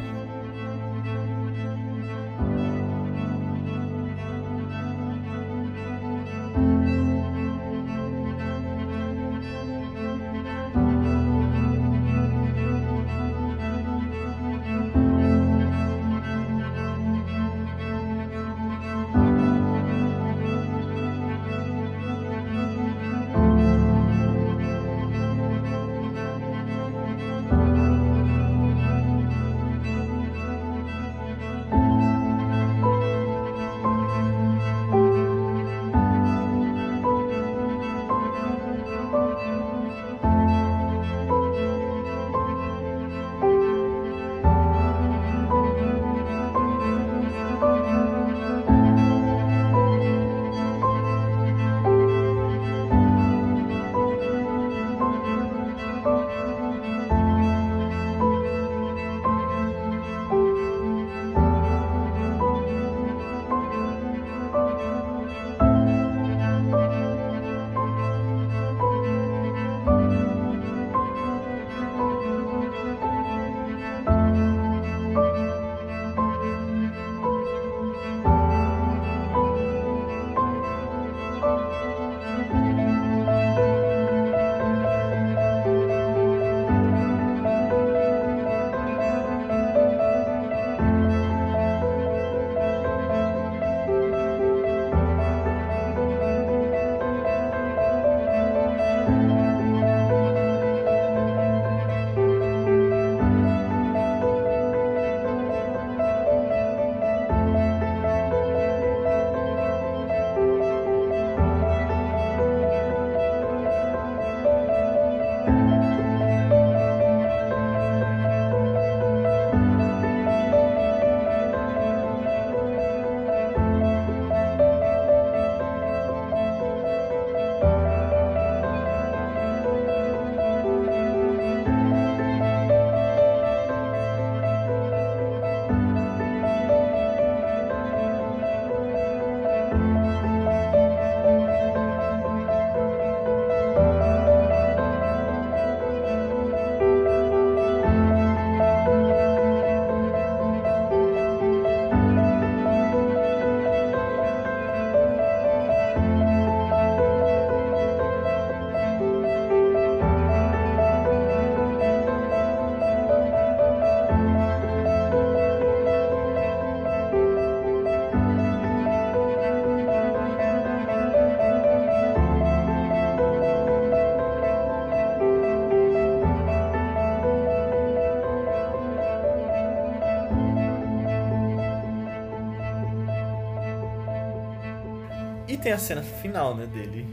Tem a cena final, né, dele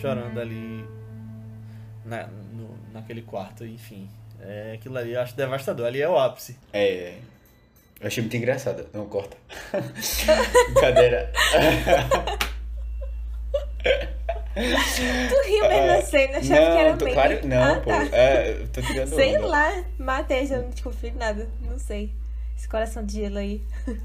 chorando ali na, no, naquele quarto, enfim. É, aquilo ali eu acho devastador. Ali é o ápice. É. Eu achei muito engraçado. Não corta. Brincadeira. Tu riu mesmo da cena, achava que era não, tô, claro, não, Ah, pô. tá. É, eu tô tirando Sei onda. lá, matei, já não desconfio de nada. Não sei. Esse coração de gelo aí.